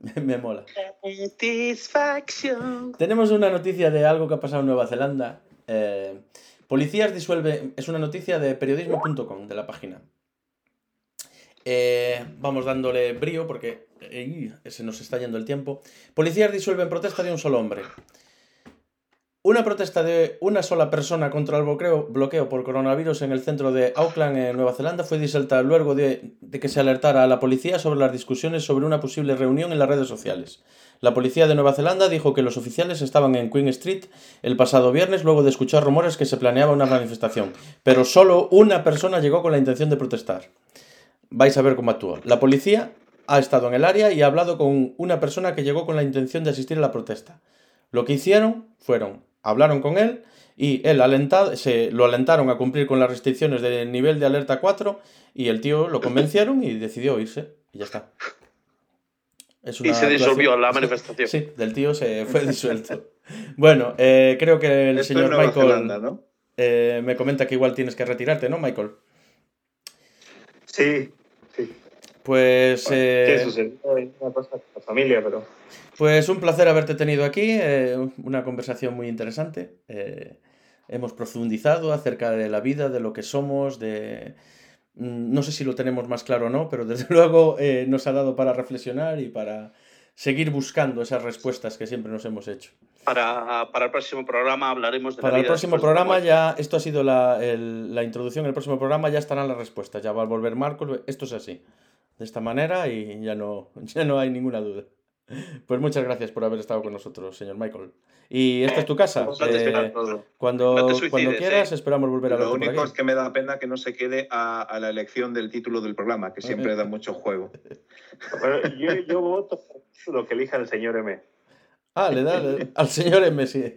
Me mola. Satisfaction. Tenemos una noticia de algo que ha pasado en Nueva Zelanda. Eh, policías disuelve. Es una noticia de periodismo.com, de la página. Eh, vamos dándole brío porque se nos está yendo el tiempo. Policías disuelven protesta de un solo hombre. Una protesta de una sola persona contra el bloqueo, bloqueo por coronavirus en el centro de Auckland, en Nueva Zelanda, fue disuelta luego de que se alertara a la policía sobre las discusiones sobre una posible reunión en las redes sociales. La policía de Nueva Zelanda dijo que los oficiales estaban en Queen Street el pasado viernes luego de escuchar rumores que se planeaba una manifestación, pero solo una persona llegó con la intención de protestar. Vais a ver cómo actúa. La policía ha estado en el área y ha hablado con una persona que llegó con la intención de asistir a la protesta. Lo que hicieron fueron, hablaron con él y él se lo alentaron a cumplir con las restricciones del nivel de alerta 4 y el tío lo convencieron y decidió irse y ya está. Es Y se disolvió la manifestación. Sí, del tío se fue disuelto. Bueno, eh, creo que el Esto señor Michael Zelanda, ¿no? eh, me comenta que igual tienes que retirarte, ¿no, Michael? Sí, sí. Pues, eh, Sí, sucedió en una cosa la familia, pero. pues un placer haberte tenido aquí, eh, una conversación muy interesante. eh, hemos profundizado acerca de la vida, de lo que somos, de... mm, No sé si lo tenemos más claro o no, pero desde luego eh, nos ha dado para reflexionar y para seguir buscando esas respuestas que siempre nos hemos hecho. Para, para el próximo programa hablaremos de la Para el vida próximo de la programa ya, esto ha sido la, el- la introducción, en el próximo programa ya estarán las respuestas, ya va a volver Marcos, esto es así, de esta manera y ya no, ya no hay ninguna duda. Pues muchas gracias por haber estado con nosotros, señor Michael. Y esta es tu casa. Vamos a desvelar eh, todo. cuando, No te suicides, cuando quieras, eh. esperamos volver a Lo verte por único aquí. es que me da pena que no se quede a, a la elección del título del programa, que siempre da mucho juego. Pero yo, yo voto lo que elija el señor M. Ah, le da le- al señor M, sí.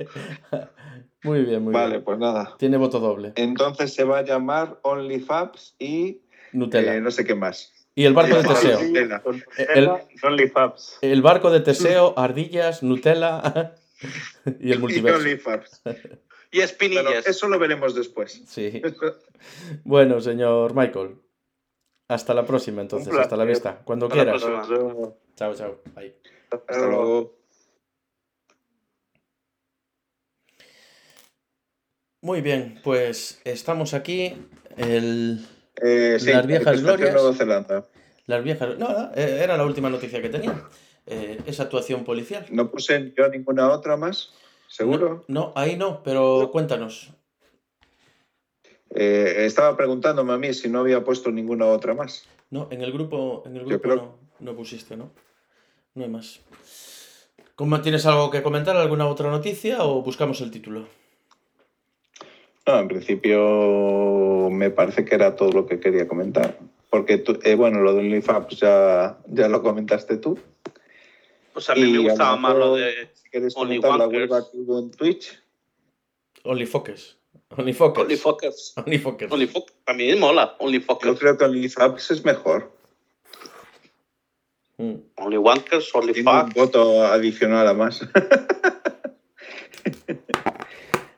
Muy bien, muy Vale, bien. pues nada. Tiene voto doble. Entonces se va a llamar OnlyFabs y Nutella. eh, no sé qué más. Y el barco de. Teseo. Nutella. El- barco de Teseo, ardillas, Nutella y el Y multiverso. OnlyFabs. Y espinillas. Pero eso lo veremos después. Sí. Bueno, señor Michael. Hasta la próxima, entonces. Hasta la vista. Cuando Hasta la quieras. próxima. Chao, chao. Bye. Hasta luego. Muy bien, pues estamos aquí. El... Eh, sí, Las viejas glorias. Nueva Zelanda. Las viejas. No, no, eh, era la última noticia que tenía. Eh, esa actuación policial. No puse yo ninguna otra más, seguro. No, no, ahí no, pero cuéntanos. Eh, estaba preguntándome a mí si no había puesto ninguna otra más. No, en el grupo, en el grupo creo- no, no pusiste, ¿no? No hay más. ¿Cómo, ¿Tienes algo que comentar? ¿Alguna otra noticia o buscamos el título? No, en principio me parece que era todo lo que quería comentar. Porque, tú, eh, bueno, lo de OnlyFabs ya, ya lo comentaste tú. Pues a mí Y me gustaba más lo de Si quieres Only comentar la huelga que hubo en Twitch. OnlyFocus. OnlyFocus. OnlyFocus. OnlyFocus. OnlyFocus. A mí me mola. Yo OnlyFocus. creo que OnlyFabs es mejor. Mm. OnlyWankers, Tengo un OnlyFuck. voto adicional a más.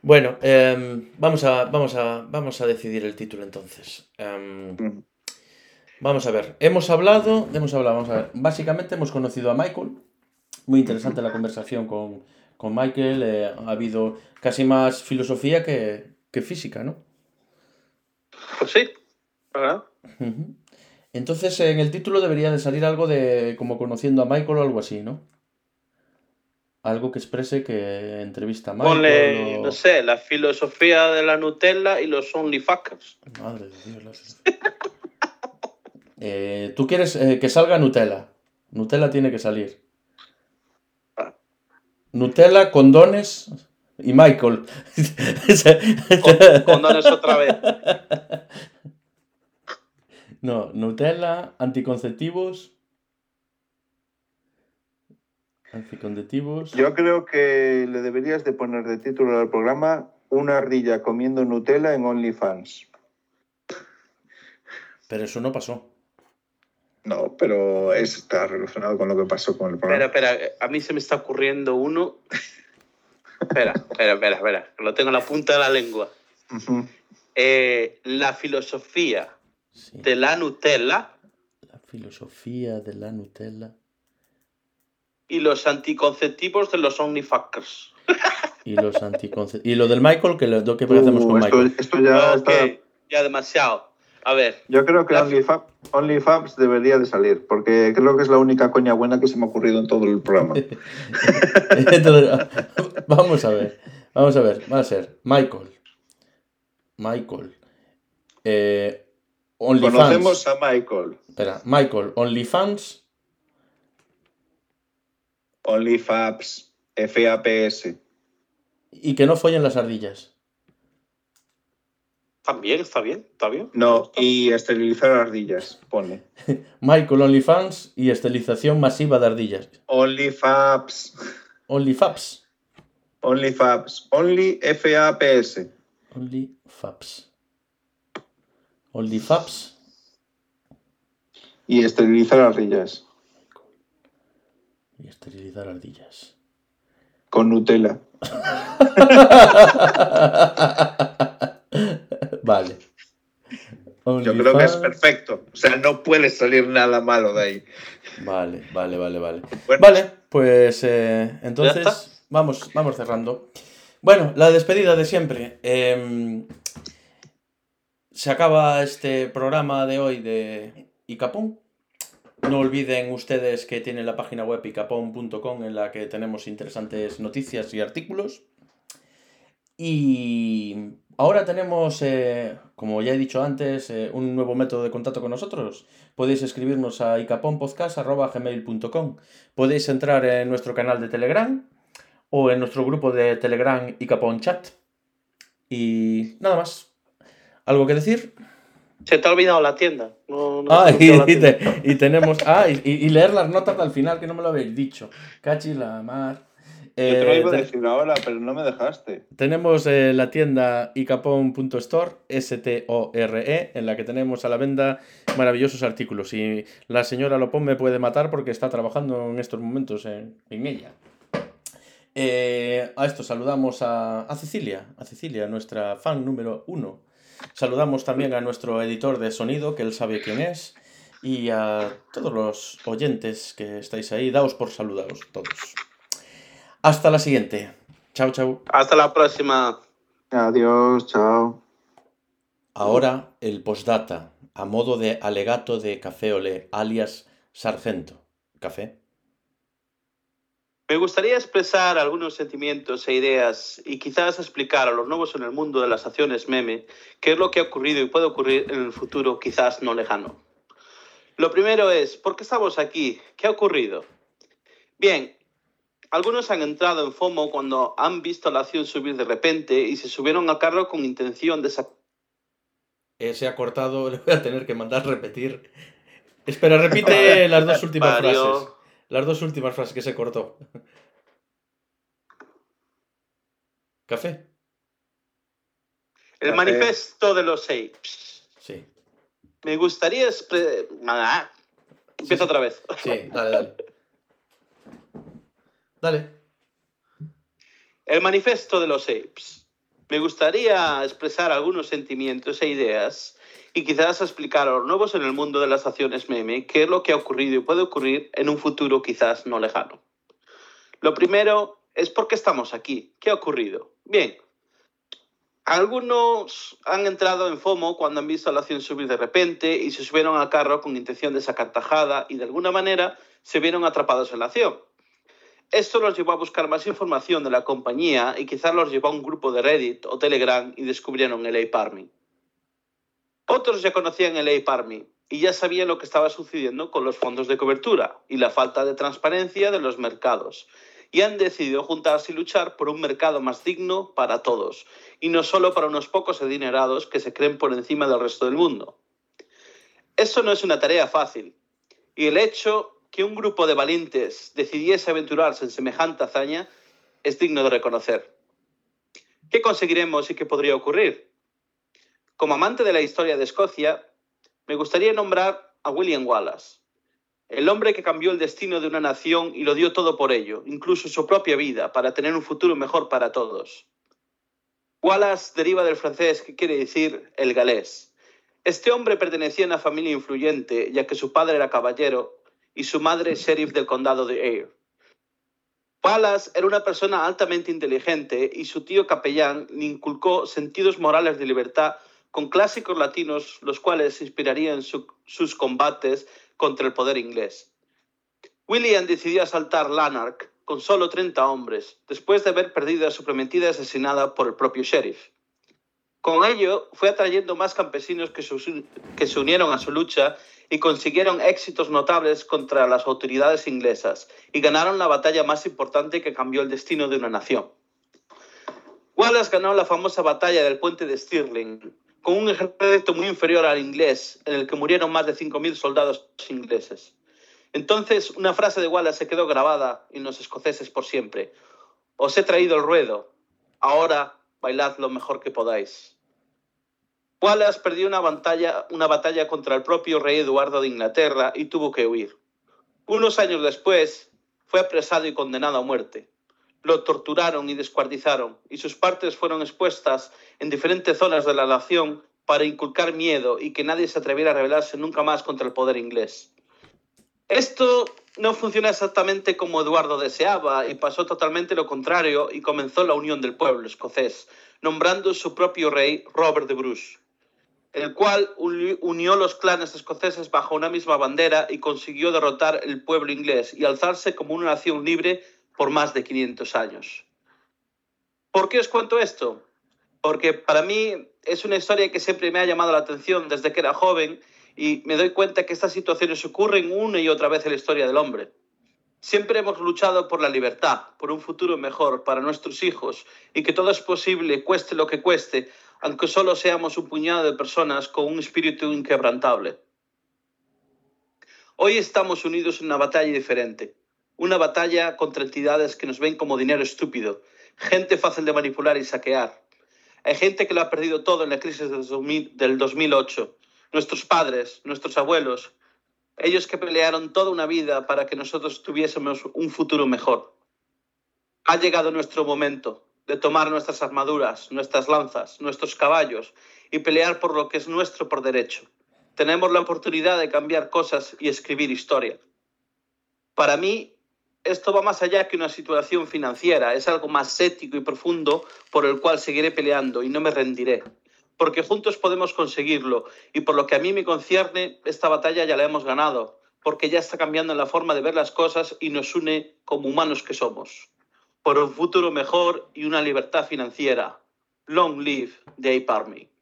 Bueno, em, vamos, a, vamos, a, vamos a decidir el título entonces. Em, vamos a ver. Hemos hablado, hemos hablado, vamos a ver. Básicamente hemos conocido a Michael. Muy interesante la conversación con, con Michael. eh, ha habido casi más filosofía que, que física, ¿no? Pues sí. ¿verdad? Entonces, en el título debería de salir algo de como conociendo a Michael o algo así, ¿no? Algo que exprese que entrevista a Michael Ponle, o- no sé, la filosofía de la Nutella y los OnlyFuckers. Madre de Dios. Eh, Tú quieres eh, que salga Nutella. Nutella tiene que salir. Ah. Nutella, condones y Michael. Con- Condones otra vez. no, Nutella, anticonceptivos. Anticonceptivos. Yo creo que le deberías de poner de título al programa Una ardilla comiendo Nutella en OnlyFans. Pero eso no pasó. No, pero está relacionado con lo que pasó con el Espera, programa. espera, a mí se me está ocurriendo uno. espera, espera, espera, espera, lo tengo en la punta de la lengua. Eh, la filosofía Sí. de la Nutella La filosofía de la Nutella y los anticonceptivos de los OnlyFuckers. y los anticonceptivos. Y lo del Michael, que lo que hacemos Uh, con esto, Michael. esto ya está. ya demasiado. A ver, Yo creo que OnlyFabs debería de salir, porque creo que es la única coña buena que se me ha ocurrido en todo el programa. Entonces, vamos a ver. Vamos a ver. Va a ser Michael. Michael. Eh, OnlyFans. Conocemos a Michael. Espera, Michael, OnlyFans. OnlyFabs, FAPS. Y que no follen las ardillas. también está bien, está bien. No, y esterilizar ardillas, pone. Michael, OnlyFans y esterilización masiva de ardillas. OnlyFabs. OnlyFabs. OnlyFabs. Only FAPS. OnlyFabs. OnlyFabs. Y esterilizar ardillas. Y esterilizar ardillas. Con Nutella. vale. Yo creo que es perfecto. O sea, no puede salir nada malo de ahí. Vale, vale, vale, vale. Bueno, Vale, pues eh, ¿Ya entonces vamos, vamos cerrando. Bueno, la despedida de siempre. Eh, se acaba este programa de hoy de Icapón. No olviden ustedes que tienen la página web icapón.com en la que tenemos interesantes noticias y artículos. Y ahora tenemos, eh, como ya he dicho antes, eh, un nuevo método de contacto con nosotros. Podéis escribirnos a icaponpodcast.gmail.com Podéis entrar en nuestro canal de Telegram o en nuestro grupo de Telegram Icapón Chat. Y nada más. ¿Algo que decir? Se te ha olvidado la tienda. No, no Ah, y, la y tienda. te- y tenemos. Ah, y, y leer las notas al final, que no me lo habéis dicho. Cachi la mar. Yo te lo Eh, iba a decir ahora, pero no me dejaste. tenemos eh, la tienda icapon.store, S-T-O-R-E, E, en la que tenemos a la venta maravillosos artículos. Y la señora Lopón me puede matar porque está trabajando en estos momentos en, en ella. Eh, a esto saludamos a, a Cecilia, a Cecilia, nuestra fan número uno. Saludamos también a nuestro editor de sonido, que él sabe quién es, y a todos los oyentes que estáis ahí. Daos por saludados todos. Hasta la siguiente. Chao, chao. Hasta la próxima. Adiós, chao. Ahora el postdata, a modo de alegato de Café Olé, alias Sargento. ¿Café? Me gustaría expresar algunos sentimientos e ideas y quizás explicar a los nuevos en el mundo de las acciones meme qué es lo que ha ocurrido y puede ocurrir en el futuro quizás no lejano. Lo primero es, ¿por qué estamos aquí? ¿Qué ha ocurrido? Bien, algunos han entrado en FOMO cuando han visto la acción subir de repente y se subieron al carro con intención de sacar Eh, se ha cortado, le voy a tener que mandar repetir. Espera, repite las dos últimas Mario. frases. Las dos últimas frases que se cortó. ¿Café? el Café. manifiesto de los apes. Sí. Me gustaría expre- Ah, Empiezo sí. otra vez. Sí, dale, dale. Dale. El manifiesto de los apes. Me gustaría expresar algunos sentimientos e ideas y quizás explicar a los nuevos en el mundo de las acciones meme qué es lo que ha ocurrido y puede ocurrir en un futuro quizás no lejano. Lo primero es por qué estamos aquí. ¿Qué ha ocurrido? Bien, algunos han entrado en FOMO cuando han visto la acción subir de repente y se subieron al carro con intención de sacar tajada y de alguna manera se vieron atrapados en la acción. Esto los llevó a buscar más información de la compañía y quizás los llevó a un grupo de Reddit o Telegram y descubrieron el Ape Army. Otros ya conocían el Army y ya sabían lo que estaba sucediendo con los fondos de cobertura y la falta de transparencia de los mercados y han decidido juntarse y luchar por un mercado más digno para todos y no solo para unos pocos adinerados que se creen por encima del resto del mundo. Eso no es una tarea fácil y el hecho que un grupo de valientes decidiese aventurarse en semejante hazaña es digno de reconocer. ¿Qué conseguiremos y qué podría ocurrir? Como amante de la historia de Escocia, me gustaría nombrar a William Wallace, el hombre que cambió el destino de una nación y lo dio todo por ello, incluso su propia vida, para tener un futuro mejor para todos. Wallace deriva del francés que quiere decir el galés. Este hombre pertenecía a una familia influyente, ya que su padre era caballero y su madre sheriff del condado de Ayr. Wallace era una persona altamente inteligente y su tío capellán le inculcó sentidos morales de libertad con clásicos latinos, los cuales inspirarían su- sus combates contra el poder inglés. William decidió asaltar Lanark con solo 30 hombres, después de haber perdido a su prometida asesinada por el propio sheriff. Con ello, fue atrayendo más campesinos que, que se unieron a su lucha y consiguieron éxitos notables contra las autoridades inglesas y ganaron la batalla más importante que cambió el destino de una nación. Wallace ganó la famosa batalla del puente de Stirling con un ejército muy inferior al inglés, en el que murieron más de 5.000 soldados ingleses. Entonces, una frase de Wallace se quedó grabada en los escoceses por siempre. Os he traído el ruedo, ahora bailad lo mejor que podáis. Wallace perdió una batalla, contra el propio rey Eduardo de Inglaterra y tuvo que huir. Unos años después, fue apresado y condenado a muerte. Lo torturaron y descuartizaron, y sus partes fueron expuestas en diferentes zonas de la nación para inculcar miedo y que nadie se atreviera a rebelarse nunca más contra el poder inglés. Esto no funciona exactamente como Eduardo deseaba y pasó totalmente lo contrario y comenzó la unión del pueblo escocés, nombrando su propio rey Robert de Bruce, el cual unió los clanes escoceses bajo una misma bandera y consiguió derrotar el pueblo inglés y alzarse como una nación libre por más de 500 años. ¿Por qué os cuento esto? Porque para mí es una historia que siempre me ha llamado la atención desde que era joven y me doy cuenta que estas situaciones ocurren una y otra vez en la historia del hombre. Siempre hemos luchado por la libertad, por un futuro mejor para nuestros hijos y que todo es posible, cueste lo que cueste, aunque solo seamos un puñado de personas con un espíritu inquebrantable. Hoy estamos unidos en una batalla diferente, una batalla contra entidades que nos ven como dinero estúpido, gente fácil de manipular y saquear. Hay gente que lo ha perdido todo en la crisis del 2008 nuestros padres, nuestros abuelos, ellos que pelearon toda una vida para que nosotros tuviésemos un futuro mejor. Ha llegado nuestro momento de tomar nuestras armaduras, nuestras lanzas, nuestros caballos y pelear por lo que es nuestro por derecho. Tenemos la oportunidad de cambiar cosas y escribir historia. Para mí, esto va más allá que una situación financiera, es algo más ético y profundo por el cual seguiré peleando y no me rendiré porque juntos podemos conseguirlo. Y por lo que a mí me concierne, esta batalla ya la hemos ganado, porque ya está cambiando la forma de ver las cosas y nos une como humanos que somos. Por un futuro mejor y una libertad financiera. Long live the Ape Army.